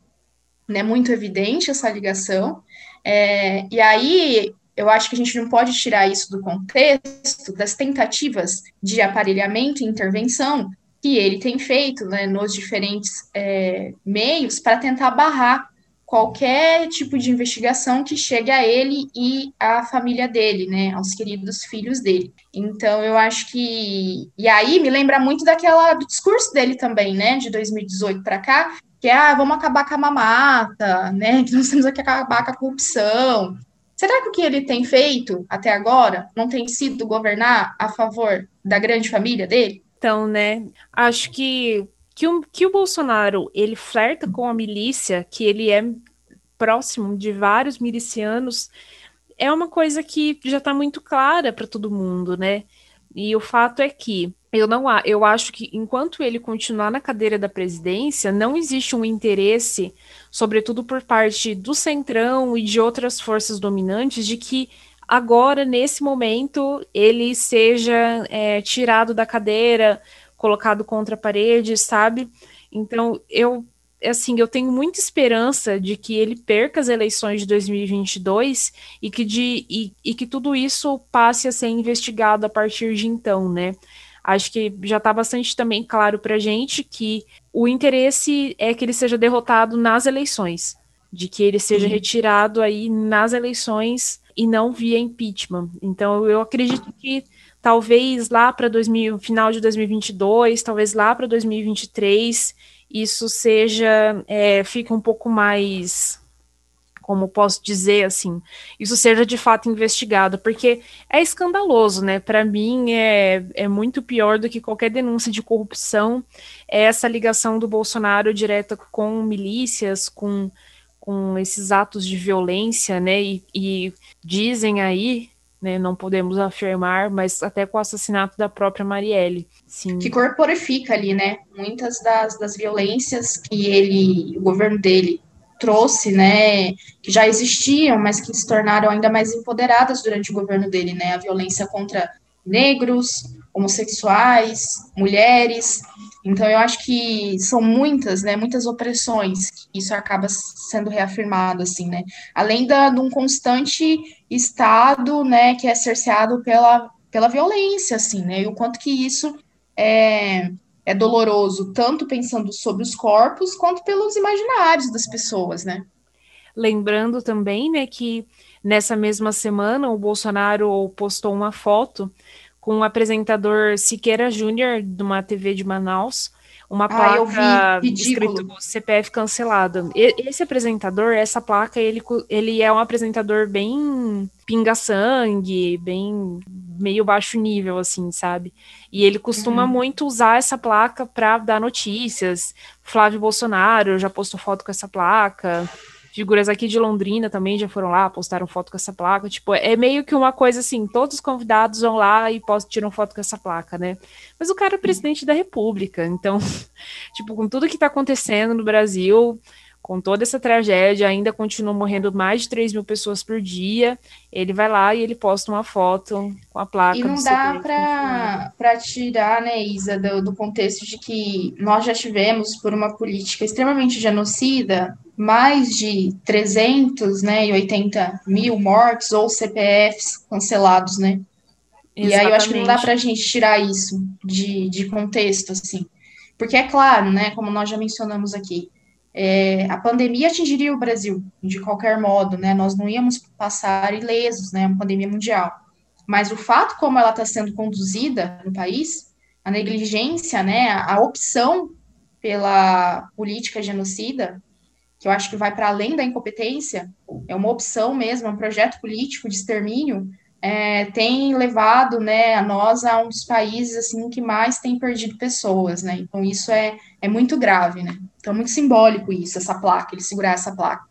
Speaker 2: né, muito evidente essa ligação, é, e aí eu acho que a gente não pode tirar isso do contexto das tentativas de aparelhamento e intervenção que ele tem feito, né, nos diferentes é, meios para tentar barrar qualquer tipo de investigação que chegue a ele e à família dele, né, aos queridos filhos dele. Então eu acho que e aí me lembra muito daquela do discurso dele também, né, de 2018 para cá, que é ah, vamos acabar com a mamata, né, [LAUGHS] que nós temos que acabar com a corrupção. Será que o que ele tem feito até agora não tem sido governar a favor da grande família dele?
Speaker 1: Então, né, acho que que o, que o Bolsonaro ele flerta com a milícia, que ele é próximo de vários milicianos, é uma coisa que já está muito clara para todo mundo, né? E o fato é que eu não eu acho que enquanto ele continuar na cadeira da presidência, não existe um interesse, sobretudo por parte do Centrão e de outras forças dominantes, de que agora, nesse momento, ele seja é, tirado da cadeira colocado contra a parede, sabe? Então, eu assim, eu tenho muita esperança de que ele perca as eleições de 2022 e que, de, e, e que tudo isso passe a ser investigado a partir de então, né? Acho que já está bastante também claro para a gente que o interesse é que ele seja derrotado nas eleições, de que ele seja uhum. retirado aí nas eleições e não via impeachment. Então, eu acredito que talvez lá para final de 2022, talvez lá para 2023 isso seja, é, fica um pouco mais, como posso dizer assim, isso seja de fato investigado, porque é escandaloso, né? Para mim é, é muito pior do que qualquer denúncia de corrupção, é essa ligação do Bolsonaro direta com milícias, com, com esses atos de violência, né? E, e dizem aí né, não podemos afirmar, mas até com o assassinato da própria Marielle. Sim.
Speaker 2: Que corporifica ali, né? Muitas das, das violências que ele, o governo dele trouxe, né, que já existiam, mas que se tornaram ainda mais empoderadas durante o governo dele, né? A violência contra negros, homossexuais, mulheres. Então eu acho que são muitas, né, muitas opressões que isso acaba sendo reafirmado assim, né? Além da, de um constante estado, né, que é cerceado pela, pela violência, assim, né? E o quanto que isso é, é doloroso, tanto pensando sobre os corpos quanto pelos imaginários das pessoas, né?
Speaker 1: Lembrando também, né, que nessa mesma semana o Bolsonaro postou uma foto com o apresentador Siqueira Júnior, de uma TV de Manaus, uma ah, placa escrito CPF cancelado. esse apresentador, essa placa, ele, ele é um apresentador bem pinga-sangue, bem meio baixo nível, assim, sabe? E ele costuma uhum. muito usar essa placa para dar notícias. Flávio Bolsonaro já postou foto com essa placa figuras aqui de Londrina também já foram lá, postaram foto com essa placa. Tipo, é meio que uma coisa assim: todos os convidados vão lá e postam, tiram foto com essa placa, né? Mas o cara é presidente da República, então, [LAUGHS] tipo, com tudo que tá acontecendo no Brasil, com toda essa tragédia, ainda continuam morrendo mais de 3 mil pessoas por dia. Ele vai lá e ele posta uma foto com a placa.
Speaker 2: E não dá para tirar, né, Isa, do, do, contexto de que nós já tivemos, por uma política extremamente genocida, mais de 300, né, e 80 mil mortes ou CPFs cancelados, né? Exatamente. E aí eu acho que não dá para a gente tirar isso de, de contexto, assim. Porque é claro, né, como nós já mencionamos aqui, é, a pandemia atingiria o Brasil de qualquer modo, né? Nós não íamos passar ilesos, né? Uma pandemia mundial. Mas o fato como ela está sendo conduzida no país, a negligência, né? A opção pela política genocida, que eu acho que vai para além da incompetência, é uma opção mesmo, é um projeto político de extermínio, é, tem levado né, a nós a um dos países assim que mais tem perdido pessoas, né? Então isso é, é muito grave, né? Então é muito simbólico isso, essa placa, ele segurar essa placa.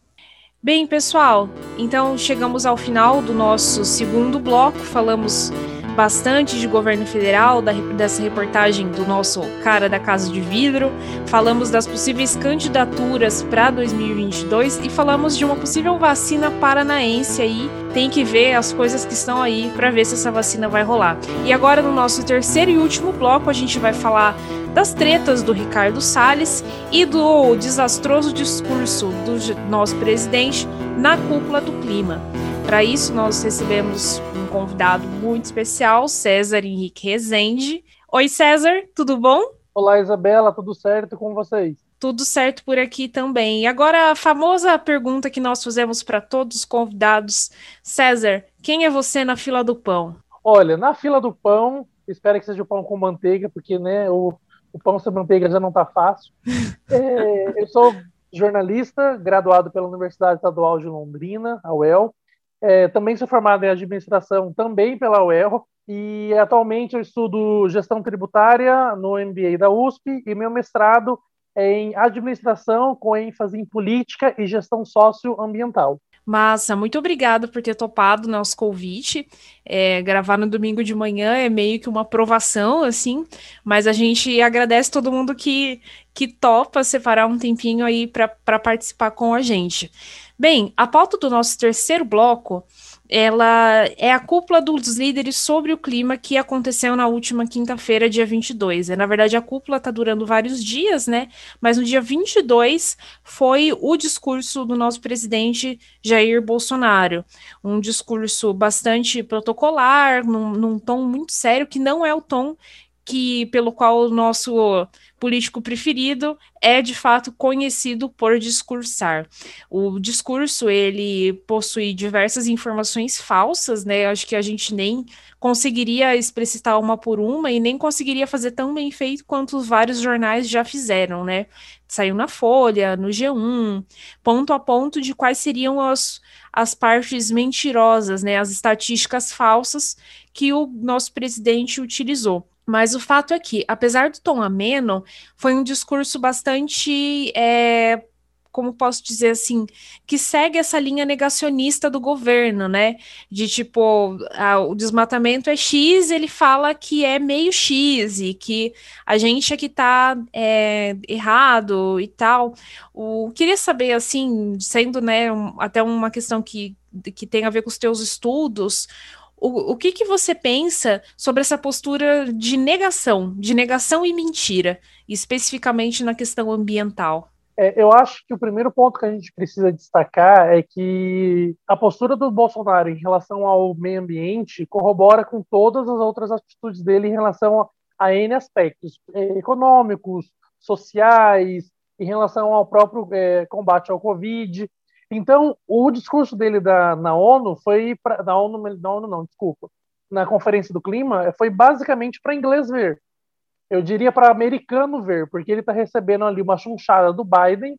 Speaker 1: Bem, pessoal, então chegamos ao final do nosso segundo bloco. Falamos bastante de governo federal, da, dessa reportagem do nosso cara da Casa de Vidro, falamos das possíveis candidaturas para 2022 e falamos de uma possível vacina paranaense aí. Tem que ver as coisas que estão aí para ver se essa vacina vai rolar. E agora, no nosso terceiro e último bloco, a gente vai falar das tretas do Ricardo Salles e do desastroso discurso do nosso presidente na cúpula do clima. Para isso, nós recebemos convidado muito especial, César Henrique Rezende. Oi, César, tudo bom?
Speaker 3: Olá, Isabela, tudo certo com vocês?
Speaker 1: Tudo certo por aqui também. E agora, a famosa pergunta que nós fizemos para todos os convidados. César, quem é você na fila do pão?
Speaker 3: Olha, na fila do pão, espero que seja o pão com manteiga, porque né, o, o pão sem manteiga já não está fácil. [LAUGHS] É, eu sou jornalista, graduado pela Universidade Estadual de Londrina, a UEL. É, também sou formado em administração também pela UEL e atualmente eu estudo gestão tributária no MBA da USP e meu mestrado é em administração com ênfase em política e gestão socioambiental.
Speaker 1: Massa, muito obrigada por ter topado nosso convite. É, gravar no domingo de manhã é meio que uma aprovação, assim, mas a gente agradece todo mundo que, que topa separar um tempinho aí para participar com a gente. Bem, a pauta do nosso terceiro bloco ela é a cúpula dos líderes sobre o clima que aconteceu na última quinta-feira, dia 22. É, na verdade, a cúpula está durando vários dias, né? Mas no dia 22 foi o discurso do nosso presidente Jair Bolsonaro. Um discurso bastante protocolar, num, num tom muito sério, que não é o tom que pelo qual o nosso político preferido é de fato conhecido por discursar. O discurso ele possui diversas informações falsas, né? Acho que a gente nem conseguiria explicitar uma por uma e nem conseguiria fazer tão bem feito quanto os vários jornais já fizeram, né? Saiu na Folha, no G1, ponto a ponto de quais seriam as, as partes mentirosas, né? As estatísticas falsas que o nosso presidente utilizou. Mas o fato é que, apesar do tom ameno, foi um discurso bastante. É, como posso dizer assim, que segue essa linha negacionista do governo, né? De tipo, a, o desmatamento é X, ele fala que é meio X e que a gente é que tá é, errado e tal. O, queria saber, assim, sendo né, um, até uma questão que, que tem a ver com os teus estudos, o, o que, que você pensa sobre essa postura de negação, de negação e mentira, especificamente na questão ambiental?
Speaker 3: É, eu acho que o primeiro ponto que a gente precisa destacar é que a postura do Bolsonaro em relação ao meio ambiente corrobora com todas as outras atitudes dele em relação a, a N aspectos é, econômicos, sociais, em relação ao próprio é, combate ao Covid. Então, o discurso dele da, na ONU foi para na ONU, na ONU não, desculpa, na Conferência do Clima foi basicamente para inglês ver. Eu diria para americano ver, porque ele está recebendo ali uma chunchada do Biden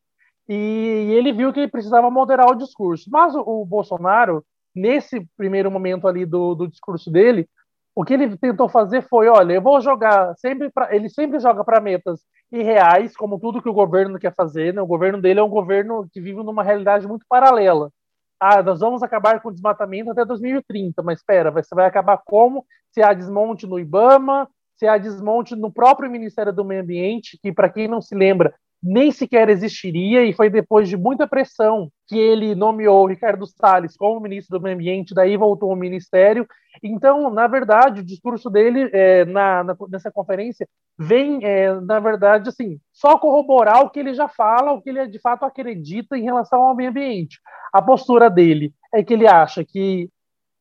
Speaker 3: e, e ele viu que ele precisava moderar o discurso. Mas o, o Bolsonaro, nesse primeiro momento ali do, do discurso dele, o que ele tentou fazer foi, olha, eu vou jogar sempre para, ele sempre joga para metas irreais, como tudo que o governo quer fazer. Né? O governo dele é um governo que vive numa realidade muito paralela. Ah, nós vamos acabar com o desmatamento até 2030, mas espera, você vai acabar como? Se há desmonte no IBAMA, se há desmonte no próprio Ministério do Meio Ambiente, que, para quem não se lembra, nem sequer existiria, e foi depois de muita pressão que ele nomeou Ricardo Salles como ministro do Meio Ambiente, daí voltou ao ministério. Então, na verdade, o discurso dele é, na, na, nessa conferência vem, é, na verdade, assim, só corroborar o que ele já fala, o que ele de fato acredita em relação ao meio ambiente. A postura dele é que ele acha que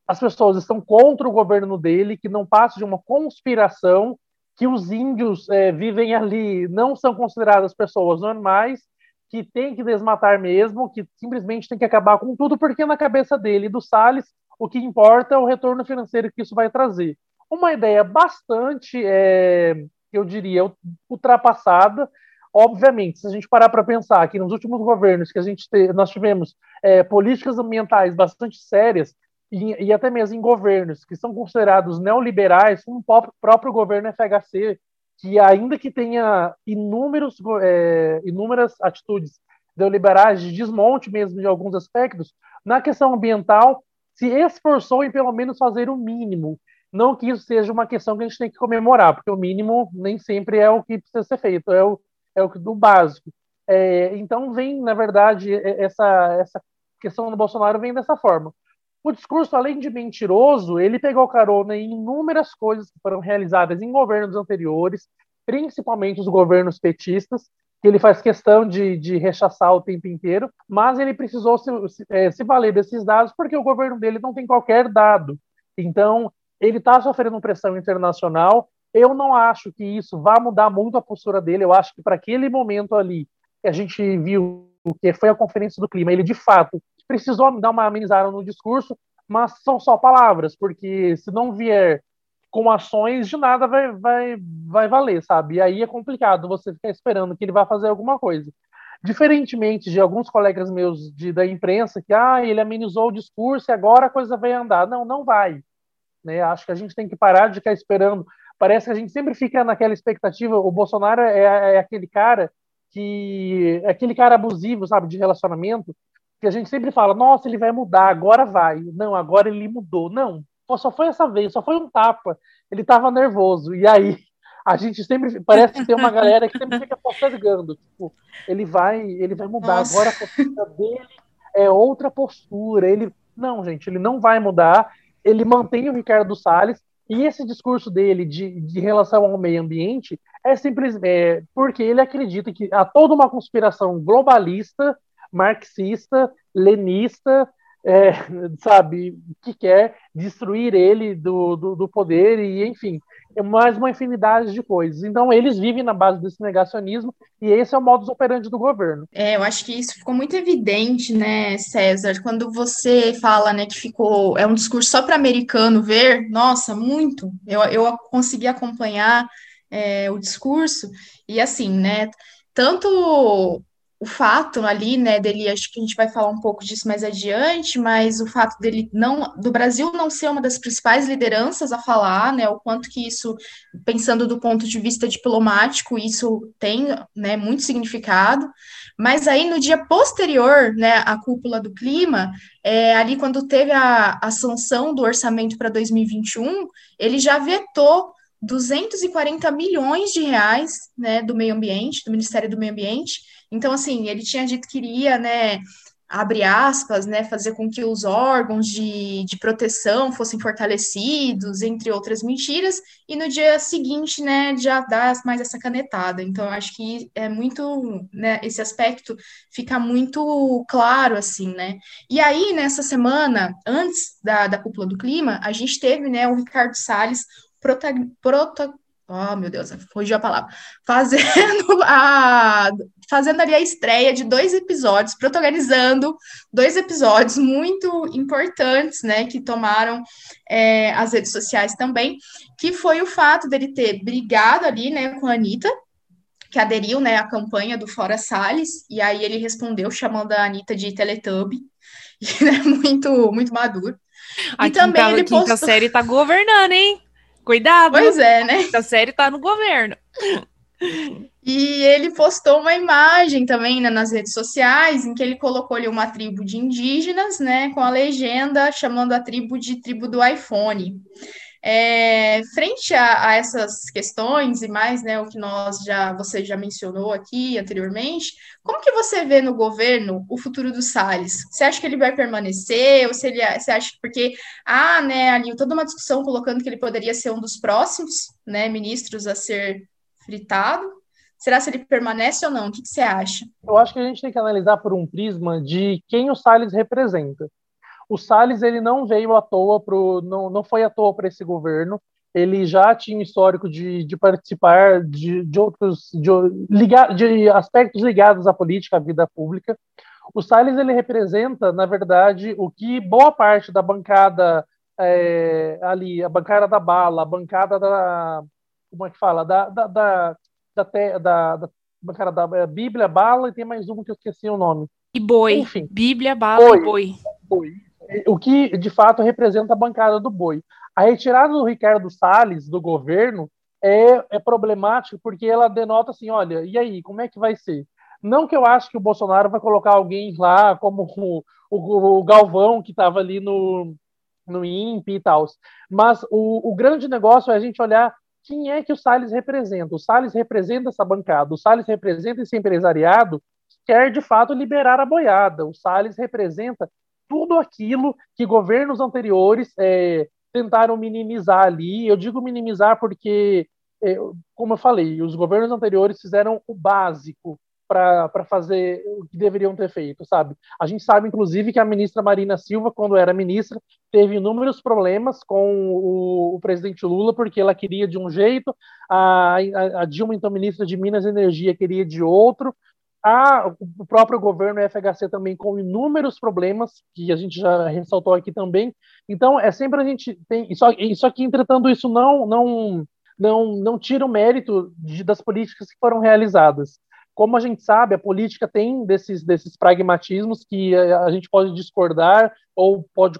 Speaker 3: as pessoas estão contra o governo dele, que não passa de uma conspiração que os índios é, vivem ali, não são consideradas pessoas normais, que tem que desmatar mesmo, que simplesmente tem que acabar com tudo, porque na cabeça dele e do Salles, o que importa é o retorno financeiro que isso vai trazer. Uma ideia bastante, é, eu diria, ultrapassada. Obviamente, se a gente parar para pensar que nos últimos governos que a gente te, nós tivemos é, políticas ambientais bastante sérias, e, e, até mesmo em governos que são considerados neoliberais, como o próprio governo FHC, que ainda que tenha inúmeros, é, inúmeras atitudes neoliberais de desmonte mesmo de alguns aspectos, na questão ambiental se esforçou em pelo menos fazer o mínimo. Não que isso seja uma questão que a gente tem que comemorar, porque o mínimo nem sempre é o que precisa ser feito, é o, é o do básico. É, então vem, na verdade, essa, essa questão do Bolsonaro vem dessa forma. O discurso, além de mentiroso, ele pegou carona em inúmeras coisas que foram realizadas em governos anteriores, principalmente os governos petistas, que ele faz questão de, de rechaçar o tempo inteiro, mas ele precisou se, se, é, se valer desses dados porque o governo dele não tem qualquer dado. Então, ele está sofrendo pressão internacional. Eu não acho que isso vá mudar muito a postura dele. Eu acho que para aquele momento ali que a gente viu que foi a conferência do clima, ele de fato precisou dar uma amenizada no discurso, mas são só palavras, porque se não vier com ações, de nada vai, vai, vai valer, sabe? E aí é complicado você ficar esperando que ele vá fazer alguma coisa. Diferentemente de alguns colegas meus de, da imprensa, que ah, ele amenizou o discurso e agora a coisa vai andar. Não, não vai. Né? Acho que a gente tem que parar de ficar esperando. Parece que a gente sempre fica naquela expectativa. O Bolsonaro é, é aquele cara que é aquele cara abusivo, sabe, de relacionamento, que a gente sempre fala, nossa, ele vai mudar, agora vai. Não, agora ele mudou. Não, só foi essa vez, só foi um tapa. Ele estava nervoso. E aí a gente sempre parece que tem uma galera que sempre fica postergando, tipo, ele vai, ele vai mudar. Nossa. Agora a postura dele é outra postura. Ele Não, gente, ele não vai mudar. Ele mantém o Ricardo Salles e esse discurso dele de, de relação ao meio ambiente é simplesmente é, porque ele acredita que há toda uma conspiração globalista, marxista, lenista, é, [LAUGHS] sabe, que quer destruir ele do, do, do, poder e, enfim, é mais uma infinidade de coisas. Então, eles vivem na base desse negacionismo e esse é o modus operandi do governo.
Speaker 2: É, eu acho que isso ficou muito evidente, né, César, quando você fala, né, que ficou, é um discurso só para americano ver, nossa, muito, eu, eu consegui acompanhar é, o discurso, e assim, né, tanto o fato ali, né, dele, acho que a gente vai falar um pouco disso mais adiante, mas o fato dele não, do Brasil não ser uma das principais lideranças a falar, né, o quanto que isso, pensando do ponto de vista diplomático, isso tem, né, muito significado, mas aí no dia posterior, né, à cúpula do clima, é, ali quando teve a, a sanção do orçamento para 2021, ele já vetou 240 milhões de reais, né, do meio ambiente, do Ministério do Meio Ambiente, então, assim, ele tinha dito que iria, né, abre aspas, né, fazer com que os órgãos de, de proteção fossem fortalecidos, entre outras mentiras, e no dia seguinte, né, já dá mais essa canetada. Então, acho que é muito, né, esse aspecto fica muito claro, assim, né. E aí, nessa semana, antes da, da cúpula do clima, a gente teve, né, o Ricardo Salles prota, prota, oh, meu Deus, fugiu a palavra, fazendo [LAUGHS] a fazendo ali a estreia de dois episódios, protagonizando dois episódios muito importantes, né, que tomaram é, as redes sociais também, que foi o fato dele ter brigado ali, né, com a Anitta, que aderiu, né, à campanha do Fora Salles, e aí ele respondeu chamando a Anitta de Teletubby, [LAUGHS] e, né, muito, muito maduro.
Speaker 1: A e também ele postou... quinta série tá governando, hein? Cuidado.
Speaker 2: Pois é, né?
Speaker 1: A série tá no governo.
Speaker 2: E ele postou uma imagem também né, nas redes sociais em que ele colocou ali uma tribo de indígenas, né, com a legenda chamando a tribo de tribo do iPhone. É, frente a, a, essas questões e mais, né, o que nós já você já mencionou aqui anteriormente, como que você vê no governo o futuro do Salles? Você acha que ele vai permanecer ou se ele você acha porque ah, né, ali toda uma discussão colocando que ele poderia ser um dos próximos, né, ministros a ser fritado? Será se ele permanece ou não? O que, que você acha?
Speaker 3: Eu acho que a gente tem que analisar por um prisma de quem o Salles representa o Salles ele não veio à toa pro, não, não foi à toa para esse governo. Ele já tinha histórico de, de participar de, de outros de, liga, de aspectos ligados à política, à vida pública. O Salles ele representa, na verdade, o que boa parte da bancada é, ali, a bancada da bala, a bancada da como é que fala, da da, da, da, da, da bancada da é, Bíblia, bala e tem mais uma que eu esqueci o nome.
Speaker 1: E boi. Enfim. Bíblia, bala boi. e boi.
Speaker 3: Boi o que de fato representa a bancada do boi. A retirada do Ricardo Salles do governo é, é problemática porque ela denota assim, olha, e aí, como é que vai ser? Não que eu acho que o Bolsonaro vai colocar alguém lá como o, o, o Galvão que estava ali no, no INPE e tal, mas o, o grande negócio é a gente olhar quem é que o Salles representa. O Salles representa essa bancada, o Salles representa esse empresariado que quer de fato liberar a boiada. O Salles representa tudo aquilo que governos anteriores é, tentaram minimizar ali. Eu digo minimizar porque, é, como eu falei, os governos anteriores fizeram o básico para fazer o que deveriam ter feito, sabe? A gente sabe, inclusive, que a ministra Marina Silva, quando era ministra, teve inúmeros problemas com o, o presidente Lula, porque ela queria de um jeito, a, a, a Dilma, então ministra de Minas e Energia, queria de outro, o próprio governo FHC também com inúmeros problemas, que a gente já ressaltou aqui também. Então, é sempre a gente tem. Só, só que, entretanto, isso não, não, não, não tira o mérito de, das políticas que foram realizadas. Como a gente sabe, a política tem desses, desses pragmatismos que a, a gente pode discordar ou pode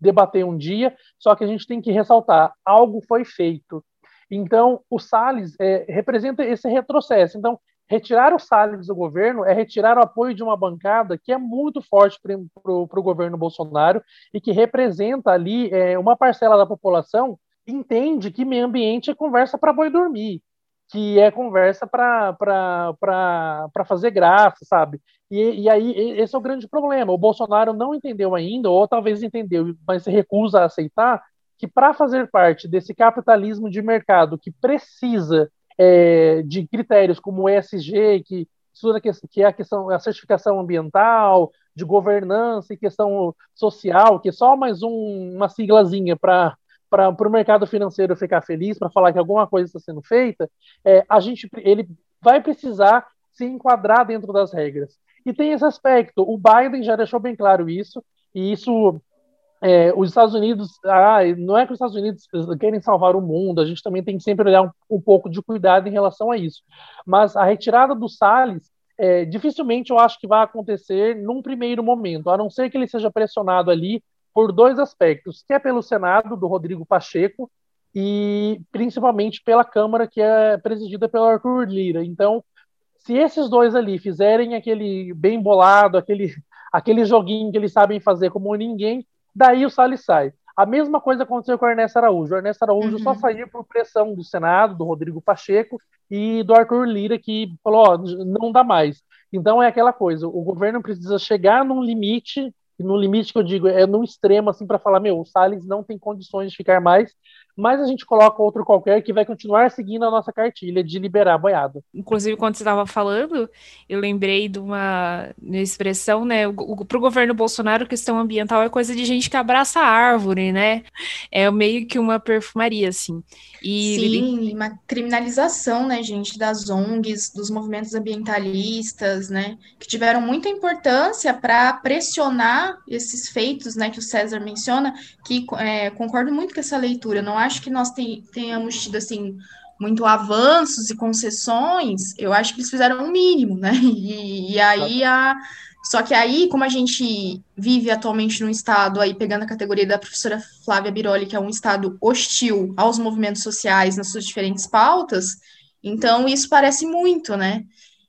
Speaker 3: debater um dia, só que a gente tem que ressaltar: algo foi feito. Então, o Salles é, representa esse retrocesso. Então, Retirar o Salles do governo é retirar o apoio de uma bancada que é muito forte para o governo Bolsonaro e que representa ali é, uma parcela da população entende que meio ambiente é conversa para boi dormir, que é conversa para fazer graça, sabe? E, e, aí, esse é o grande problema. O Bolsonaro não entendeu ainda, ou talvez entendeu, mas se recusa a aceitar, que para fazer parte desse capitalismo de mercado que precisa é, de critérios como ESG, que, que é a questão a certificação ambiental, de governança e questão social, que é só mais um, uma siglazinha para para o mercado financeiro ficar feliz, para falar que alguma coisa está sendo feita, é, a gente ele vai precisar se enquadrar dentro das regras. E tem esse aspecto. O Biden já deixou bem claro isso, e isso é, os Estados Unidos, ah, não é que os Estados Unidos querem salvar o mundo, a gente também tem que sempre olhar um, um pouco de cuidado em relação a isso. Mas a retirada do Salles, é, dificilmente eu acho que vai acontecer num primeiro momento, a não ser que ele seja pressionado ali por dois aspectos, que é pelo Senado, do Rodrigo Pacheco, e principalmente pela Câmara, que é presidida pelo Arthur Lira. Então, se esses dois ali fizerem aquele bem bolado, aquele, [LAUGHS] aquele joguinho que eles sabem fazer como ninguém, daí o Salles sai. A mesma coisa aconteceu com o Ernesto Araújo. O Ernesto Araújo uhum. só saiu por pressão do Senado, do Rodrigo Pacheco e do Arthur Lira, que falou: ó, não dá mais. Então é aquela coisa: o governo precisa chegar num limite e no limite que eu digo é no extremo, assim, para falar, meu, o Salles não tem condições de ficar mais, mas a gente coloca outro qualquer que vai continuar seguindo a nossa cartilha de liberar a boiada.
Speaker 1: Inclusive, quando você estava falando, eu lembrei de uma, uma expressão, né? Para o governo Bolsonaro, questão ambiental é coisa de gente que abraça a árvore, né? É meio que uma perfumaria, assim.
Speaker 2: E Sim, uma criminalização, né, gente, das ONGs, dos movimentos ambientalistas, né, que tiveram muita importância para pressionar esses feitos, né, que o César menciona, que é, concordo muito com essa leitura. Não acho que nós tenhamos tido assim muito avanços e concessões. Eu acho que eles fizeram o mínimo, né? [LAUGHS] E, e aí a só que aí, como a gente vive atualmente num estado, aí pegando a categoria da professora Flávia Biroli, que é um estado hostil aos movimentos sociais nas suas diferentes pautas, então isso parece muito, né?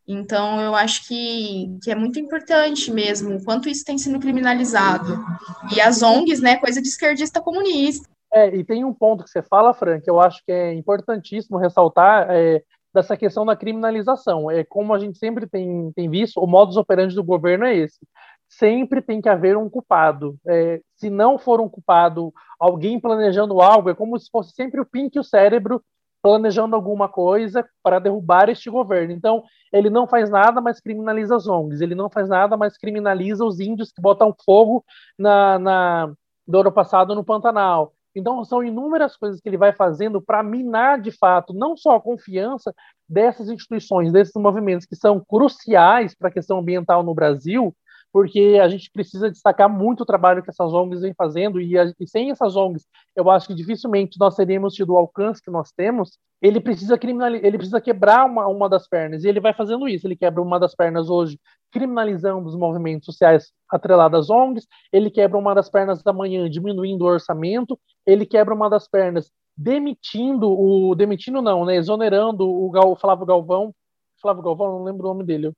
Speaker 2: Então, eu acho que, que é muito importante mesmo o quanto isso tem sido criminalizado. E as ONGs, né, coisa de esquerdista comunista.
Speaker 3: É, e tem um ponto que você fala, Fran, que eu acho que é importantíssimo ressaltar, é, dessa questão da criminalização. É como a gente sempre tem, tem visto, o modus operandi do governo é esse. Sempre tem que haver um culpado. É, se não for um culpado, alguém planejando algo, é como se fosse sempre o Pink e o cérebro planejando alguma coisa para derrubar este governo. Então, ele não faz nada, mas criminaliza as ONGs. Ele não faz nada, mas criminaliza os índios que botam fogo na, na do ano passado no Pantanal. Então, são inúmeras coisas que ele vai fazendo para minar, de fato, não só a confiança dessas instituições, desses movimentos que são cruciais para a questão ambiental no Brasil, porque a gente precisa destacar muito o trabalho que essas ONGs vêm fazendo, e, a, e, sem essas ONGs, eu acho que dificilmente nós teríamos tido o alcance que nós temos. Ele precisa ele precisa quebrar uma, uma das pernas, e ele vai fazendo isso. Ele quebra uma das pernas hoje, criminalizando os movimentos sociais atrelados às ONGs, ele quebra uma das pernas da manhã, diminuindo o orçamento, ele quebra uma das pernas, demitindo o. demitindo não, né? Exonerando o, Gal, Flávio Galvão. Flávio Galvão, não lembro o nome dele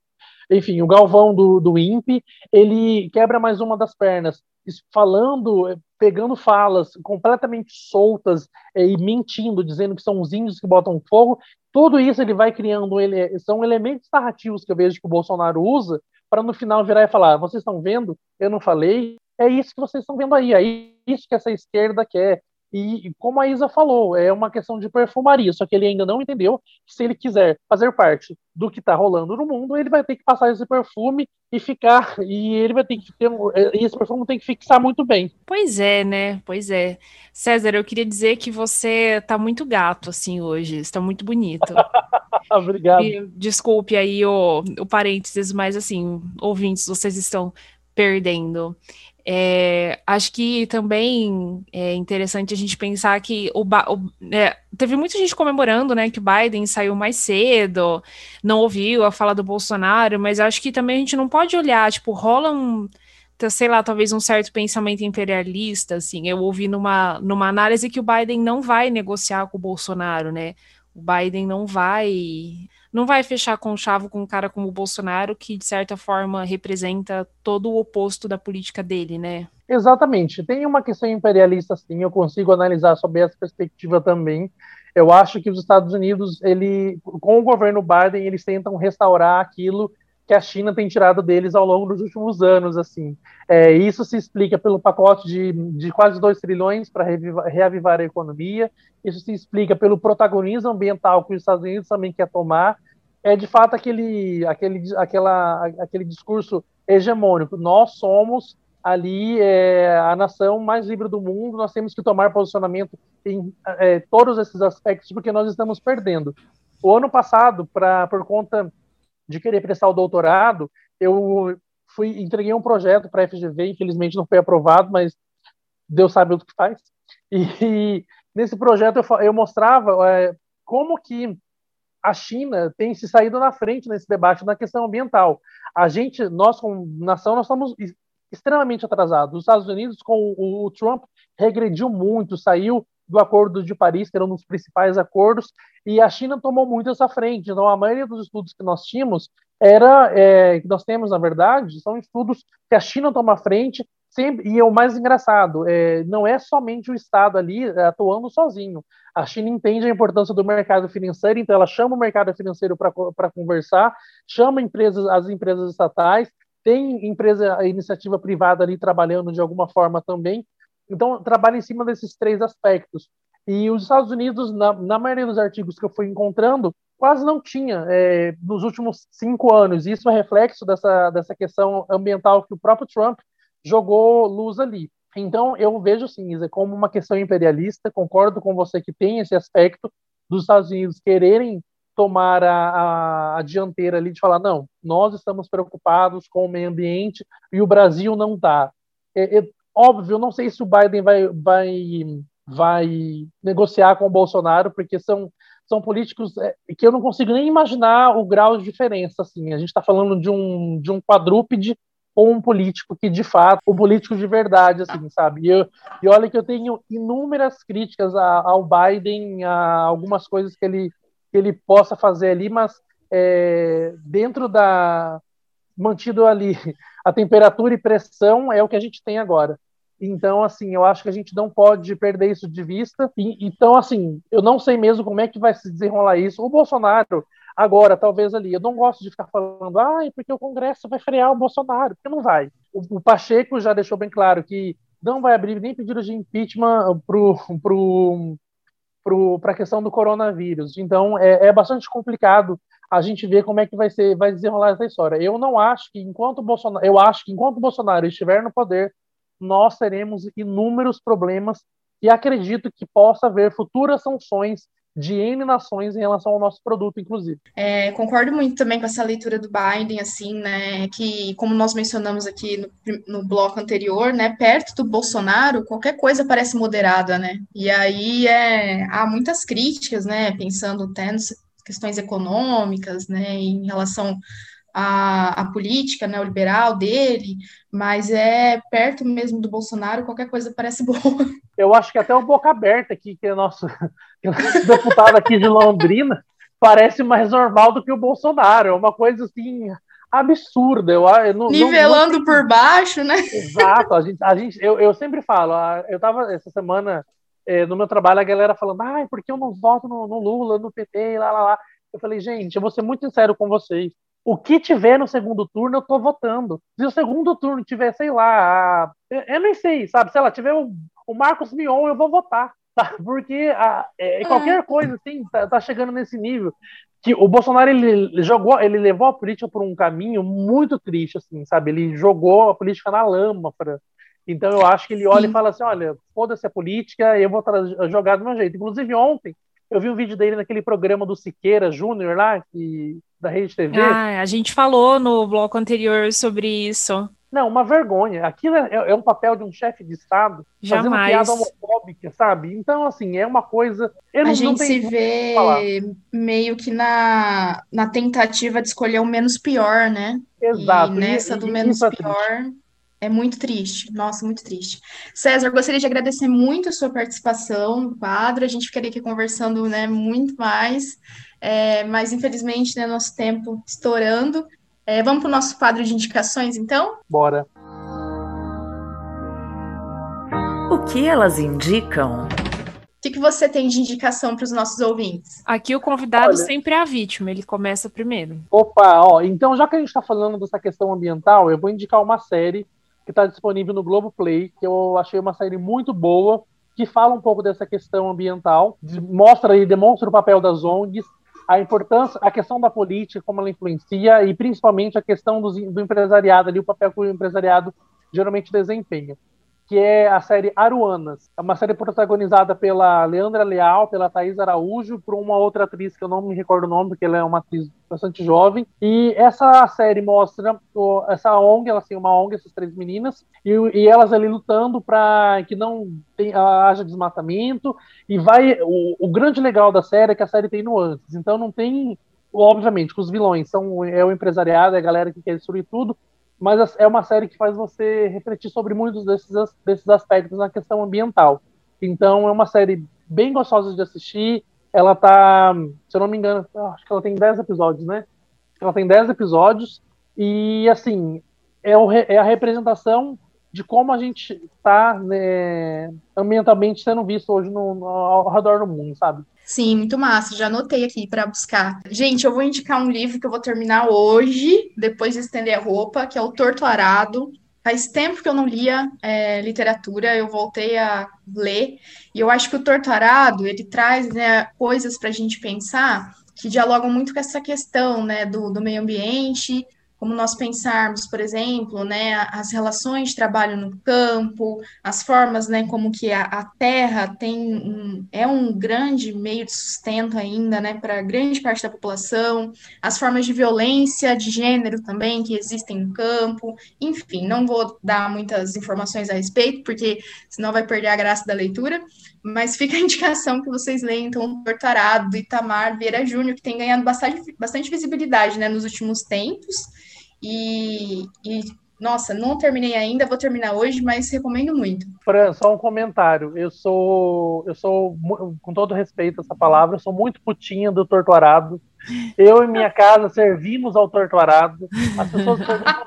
Speaker 3: enfim, o Galvão do, do INPE, ele quebra mais uma das pernas, falando, pegando falas completamente soltas eh, e mentindo, dizendo que são os índios que botam fogo. Tudo isso ele vai criando, ele, são elementos narrativos que eu vejo que o Bolsonaro usa para no final virar e falar: vocês estão vendo? Eu não falei. É isso que vocês estão vendo aí, é isso que essa esquerda quer. E, como a Isa falou, é uma questão de perfumaria, só que ele ainda não entendeu que se ele quiser fazer parte do que está rolando no mundo, ele vai ter que passar esse perfume e ficar, e ele vai ter que ter, e esse perfume tem que fixar muito bem.
Speaker 1: Pois é, né? Pois é. César, eu queria dizer que você está muito gato, assim, hoje, está muito bonito. [LAUGHS]
Speaker 3: Obrigado.
Speaker 1: E, desculpe aí o, o parênteses, mas assim, ouvintes, vocês estão perdendo. É, acho que também é interessante a gente pensar que o, o é, teve muita gente comemorando, né, que o Biden saiu mais cedo, não ouviu a fala do Bolsonaro, mas acho que também a gente não pode olhar, tipo, rola um, sei lá, talvez um certo pensamento imperialista, assim, eu ouvi numa, numa análise que o Biden não vai negociar com o Bolsonaro, né, o Biden não vai não vai fechar com chave com um cara como o Bolsonaro, que de certa forma representa todo o oposto da política dele, né?
Speaker 3: Exatamente. Tem uma questão imperialista, sim, eu consigo analisar sob essa perspectiva também. Eu acho que os Estados Unidos, ele, com o governo Biden, eles tentam restaurar aquilo que a China tem tirado deles ao longo dos últimos anos, assim. É, isso se explica pelo pacote de, de quase 2 trilhões para reavivar a economia, isso se explica pelo protagonismo ambiental que os Estados Unidos também quer tomar, é de fato aquele, aquele, aquela, aquele discurso hegemônico, nós somos ali é, a nação mais livre do mundo, nós temos que tomar posicionamento em é, todos esses aspectos, porque nós estamos perdendo. O ano passado, pra, por conta de querer prestar o doutorado, eu fui entreguei um projeto para a FGV, infelizmente não foi aprovado, mas Deus sabe o que faz. E, e nesse projeto eu, eu mostrava é, como que a China tem se saído na frente nesse debate na questão ambiental. A gente, nós como nação, nós estamos extremamente atrasados. Os Estados Unidos, com o, o Trump, regrediu muito, saiu do Acordo de Paris, que era um dos principais acordos, e a China tomou muito essa frente. Então, a maioria dos estudos que nós tínhamos era, é, que nós temos, na verdade, são estudos que a China toma frente, sempre, e é o mais engraçado, é, não é somente o Estado ali é, atuando sozinho. A China entende a importância do mercado financeiro, então ela chama o mercado financeiro para conversar, chama empresas, as empresas estatais, tem empresa, iniciativa privada ali trabalhando de alguma forma também, então, trabalha em cima desses três aspectos. E os Estados Unidos, na, na maioria dos artigos que eu fui encontrando, quase não tinha é, nos últimos cinco anos. Isso é reflexo dessa, dessa questão ambiental que o próprio Trump jogou luz ali. Então, eu vejo, sim, Isa, como uma questão imperialista. Concordo com você que tem esse aspecto dos Estados Unidos quererem tomar a, a, a, dianteira ali de falar, não, nós estamos preocupados com o meio ambiente e o Brasil não está. É, é, Óbvio, não sei se o Biden vai, vai, vai negociar com o Bolsonaro, porque são, são políticos é, que eu não consigo nem imaginar o grau de diferença. Assim. A gente está falando de um, de um quadrúpede ou um político que, de fato, um político de verdade, assim, sabe? E, eu, e olha que eu tenho inúmeras críticas a, ao Biden, a algumas coisas que ele, que ele possa fazer ali, mas é, dentro da, mantido ali [LAUGHS] a temperatura e pressão é o que a gente tem agora. Então, assim, eu acho que a gente não pode perder isso de vista. E, então, assim, eu não sei mesmo como é que vai se desenrolar isso. O Bolsonaro, agora, talvez ali, eu não gosto de ficar falando, ah, porque o Congresso vai frear o Bolsonaro, porque não vai. O, o Pacheco já deixou bem claro que não vai abrir nem pedido de impeachment pro, pro, para a questão do coronavírus. Então, é, é bastante complicado a gente ver como é que vai ser, vai desenrolar essa história. Eu não acho que enquanto Bolsonaro, eu acho que enquanto Bolsonaro estiver no poder, nós teremos inúmeros problemas e acredito que possa haver futuras sanções de N nações em relação ao nosso produto, inclusive.
Speaker 2: É, concordo muito também com essa leitura do Biden, assim, né, que, como nós mencionamos aqui no, no bloco anterior, né, perto do Bolsonaro, qualquer coisa parece moderada, né, e aí é, há muitas críticas, né, pensando até nos questões econômicas, né, em relação à, à política neoliberal dele, mas é perto mesmo do Bolsonaro, qualquer coisa parece [LAUGHS] boa.
Speaker 3: Eu acho que até o Boca Aberta aqui, que é nosso, que é nosso [LAUGHS] deputado aqui de Londrina, parece mais normal do que o Bolsonaro, é uma coisa assim absurda. Eu, eu não,
Speaker 2: Nivelando não, não... por baixo, né?
Speaker 3: Exato. A gente, a gente, eu, eu sempre falo, eu estava essa semana é, no meu trabalho a galera falando, ai, por que eu não voto no, no, Lula, no PT, lá, lá, lá. Eu falei, gente, eu vou ser muito sincero com vocês. O que tiver no segundo turno, eu tô votando. Se o segundo turno tiver, sei lá, eu, eu nem sei, sabe? Se ela tiver o, o Marcos Mion, eu vou votar. [LAUGHS] Tá? Porque a, é, é, qualquer coisa, assim, tá, tá chegando nesse nível que o Bolsonaro ele jogou, ele levou a política por um caminho muito triste, assim, sabe? Ele jogou a política na lama para então eu acho que ele olha Sim. e fala assim: olha, foda-se a política, eu vou jogar do meu jeito. Inclusive, ontem eu vi um vídeo dele naquele programa do Siqueira Júnior lá, que, da Rede TV.
Speaker 1: Ah, a gente falou no bloco anterior sobre isso.
Speaker 3: Não, uma vergonha. Aquilo é, é um papel de um chefe de Estado
Speaker 1: Jamais. fazendo
Speaker 3: piada homofóbica, sabe? Então, assim, é uma coisa.
Speaker 2: Eu a gente se vê meio que na, na tentativa de escolher o menos pior, né?
Speaker 3: Exato.
Speaker 2: E nessa e, do menos é pior. É muito triste, nossa, muito triste. César, gostaria de agradecer muito a sua participação no quadro. A gente ficaria aqui conversando né, muito mais, é, mas infelizmente né, nosso tempo estourando. É, vamos para o nosso quadro de indicações, então?
Speaker 3: Bora.
Speaker 4: O que elas indicam?
Speaker 2: que, que você tem de indicação para os nossos ouvintes?
Speaker 1: Aqui o convidado Olha, sempre é a vítima, ele começa primeiro.
Speaker 3: Opa, ó, então já que a gente está falando dessa questão ambiental, eu vou indicar uma série que está disponível no Globoplay, que eu achei uma série muito boa, que fala um pouco dessa questão ambiental, mostra e demonstra o papel das ONGs, a importância, a questão da política, como ela influencia, e principalmente a questão do, do empresariado ali, o papel que o empresariado geralmente desempenha que é a série Aruanas. É uma série protagonizada pela Leandra Leal, pela Thaís Araújo, por uma outra atriz que eu não me recordo o nome, porque ela é uma atriz bastante jovem. E essa série mostra essa ONG, elas têm uma ONG, essas três meninas, e, e elas ali lutando para que não tem, haja desmatamento. E vai. O, o grande legal da série é que a série tem nuances. Então não tem obviamente, que os vilões são é o empresariado, é a galera que quer destruir tudo, mas é uma série que faz você refletir sobre muitos desses, desses aspectos na questão ambiental. Então, é uma série bem gostosa de assistir. Ela tá, se eu não me engano, acho que ela tem 10 episódios, né? Ela tem 10 episódios e, assim, é, o, é a representação de como a gente está né, ambientalmente sendo visto hoje no, no, ao redor do mundo, sabe?
Speaker 2: Sim, muito massa. Já anotei aqui para buscar. Gente, eu vou indicar um livro que eu vou terminar hoje, depois de estender a roupa, que é o Torto Arado. Faz tempo que eu não lia é, literatura, eu voltei a ler, e eu acho que o Torto Arado, ele traz né, coisas para a gente pensar que dialogam muito com essa questão né, do, do meio ambiente, como nós pensarmos, por exemplo, né, as relações de trabalho no campo, as formas, né, como que a, a terra tem um, é um grande meio de sustento ainda, né, para grande parte da população, as formas de violência de gênero também que existem no campo, enfim, não vou dar muitas informações a respeito, porque senão vai perder a graça da leitura, mas fica a indicação que vocês leiam, então, o Tortarado, do Itamar Vieira Júnior, que tem ganhado bastante, bastante visibilidade, né, nos últimos tempos, e, e, nossa, não terminei ainda, vou terminar hoje, mas recomendo muito.
Speaker 3: Fran, só um comentário. Eu sou, eu sou, com todo respeito a essa palavra, eu sou muito putinha do torturado. Eu e minha casa servimos ao torturado. As pessoas perguntam,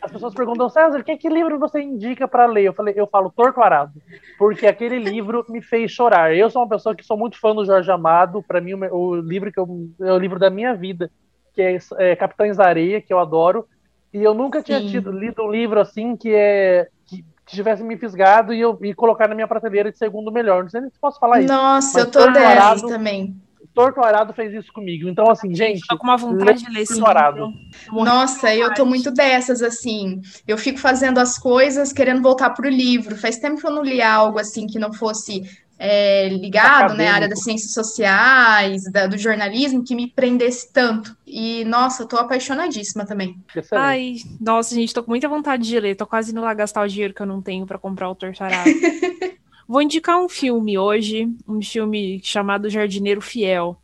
Speaker 3: as pessoas perguntam, César, que, que livro você indica para ler? Eu falei, eu falo torturado, porque aquele livro me fez chorar. Eu sou uma pessoa que sou muito fã do Jorge Amado. Para mim, o, o livro que eu, é o livro da minha vida que é, é Capitães da Areia, que eu adoro. E eu nunca tinha tido, lido um livro assim que é que, que tivesse me fisgado e eu e colocar na minha prateleira de segundo melhor. Não sei nem se posso falar
Speaker 2: isso. Nossa, eu tô dessa também.
Speaker 3: Torto Arado fez isso comigo. Então, assim, gente.
Speaker 1: Tô com uma vontade de ler esse
Speaker 2: livro. Nossa, eu tô muito dessas, assim. Eu fico fazendo as coisas querendo voltar pro livro. Faz tempo que eu não li algo assim que não fosse é, ligado, né, área das ciências sociais, da, do jornalismo, que me prendesse tanto. E, nossa, tô apaixonadíssima também.
Speaker 1: Excelente. Ai, nossa, gente, tô com muita vontade de ler. Tô quase indo lá gastar o dinheiro que eu não tenho para comprar o Tortarado. [LAUGHS] Vou indicar um filme hoje, um filme chamado Jardineiro Fiel,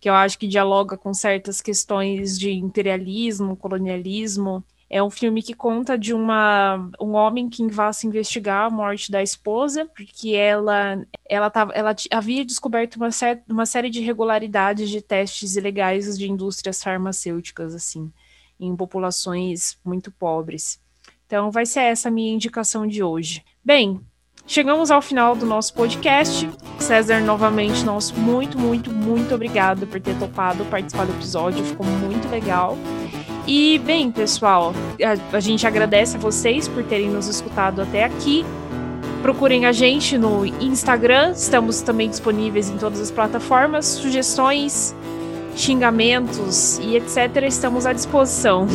Speaker 1: que eu acho que dialoga com certas questões de imperialismo, colonialismo, é um filme que conta de uma, um homem que vai se investigar a morte da esposa, porque ela, ela, tava, ela havia descoberto uma, ser, uma série de irregularidades de testes ilegais de indústrias farmacêuticas, assim, em populações muito pobres. Então, vai ser essa a minha indicação de hoje. Bem, chegamos ao final do nosso podcast. César, novamente, nosso muito, muito, muito obrigado por ter topado participar do episódio, ficou muito legal. E, bem, pessoal, a, a gente agradece a vocês por terem nos escutado até aqui. Procurem a gente no Instagram, estamos também disponíveis em todas as plataformas. Sugestões, xingamentos e etc. estamos à disposição.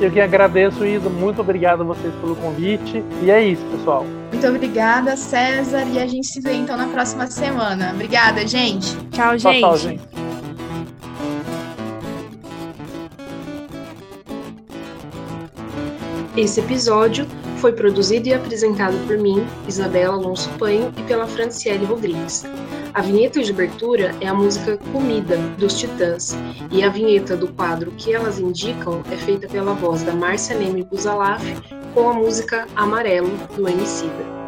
Speaker 3: Eu que agradeço, Isa. Muito obrigado a vocês pelo convite. E é isso, pessoal.
Speaker 2: Muito obrigada, César. E a gente se vê então na próxima semana. Obrigada, gente.
Speaker 1: Tchau, gente. Tchau, tchau, gente.
Speaker 4: Esse episódio foi produzido e apresentado por mim, Isabela Alonso Panho, e pela Franciele Rodrigues. A vinheta de abertura é a música Comida, dos Titãs, e a vinheta do quadro Que Elas Indicam é feita pela voz da Márcia Neme Buzalaf com a música Amarelo, do Emicida.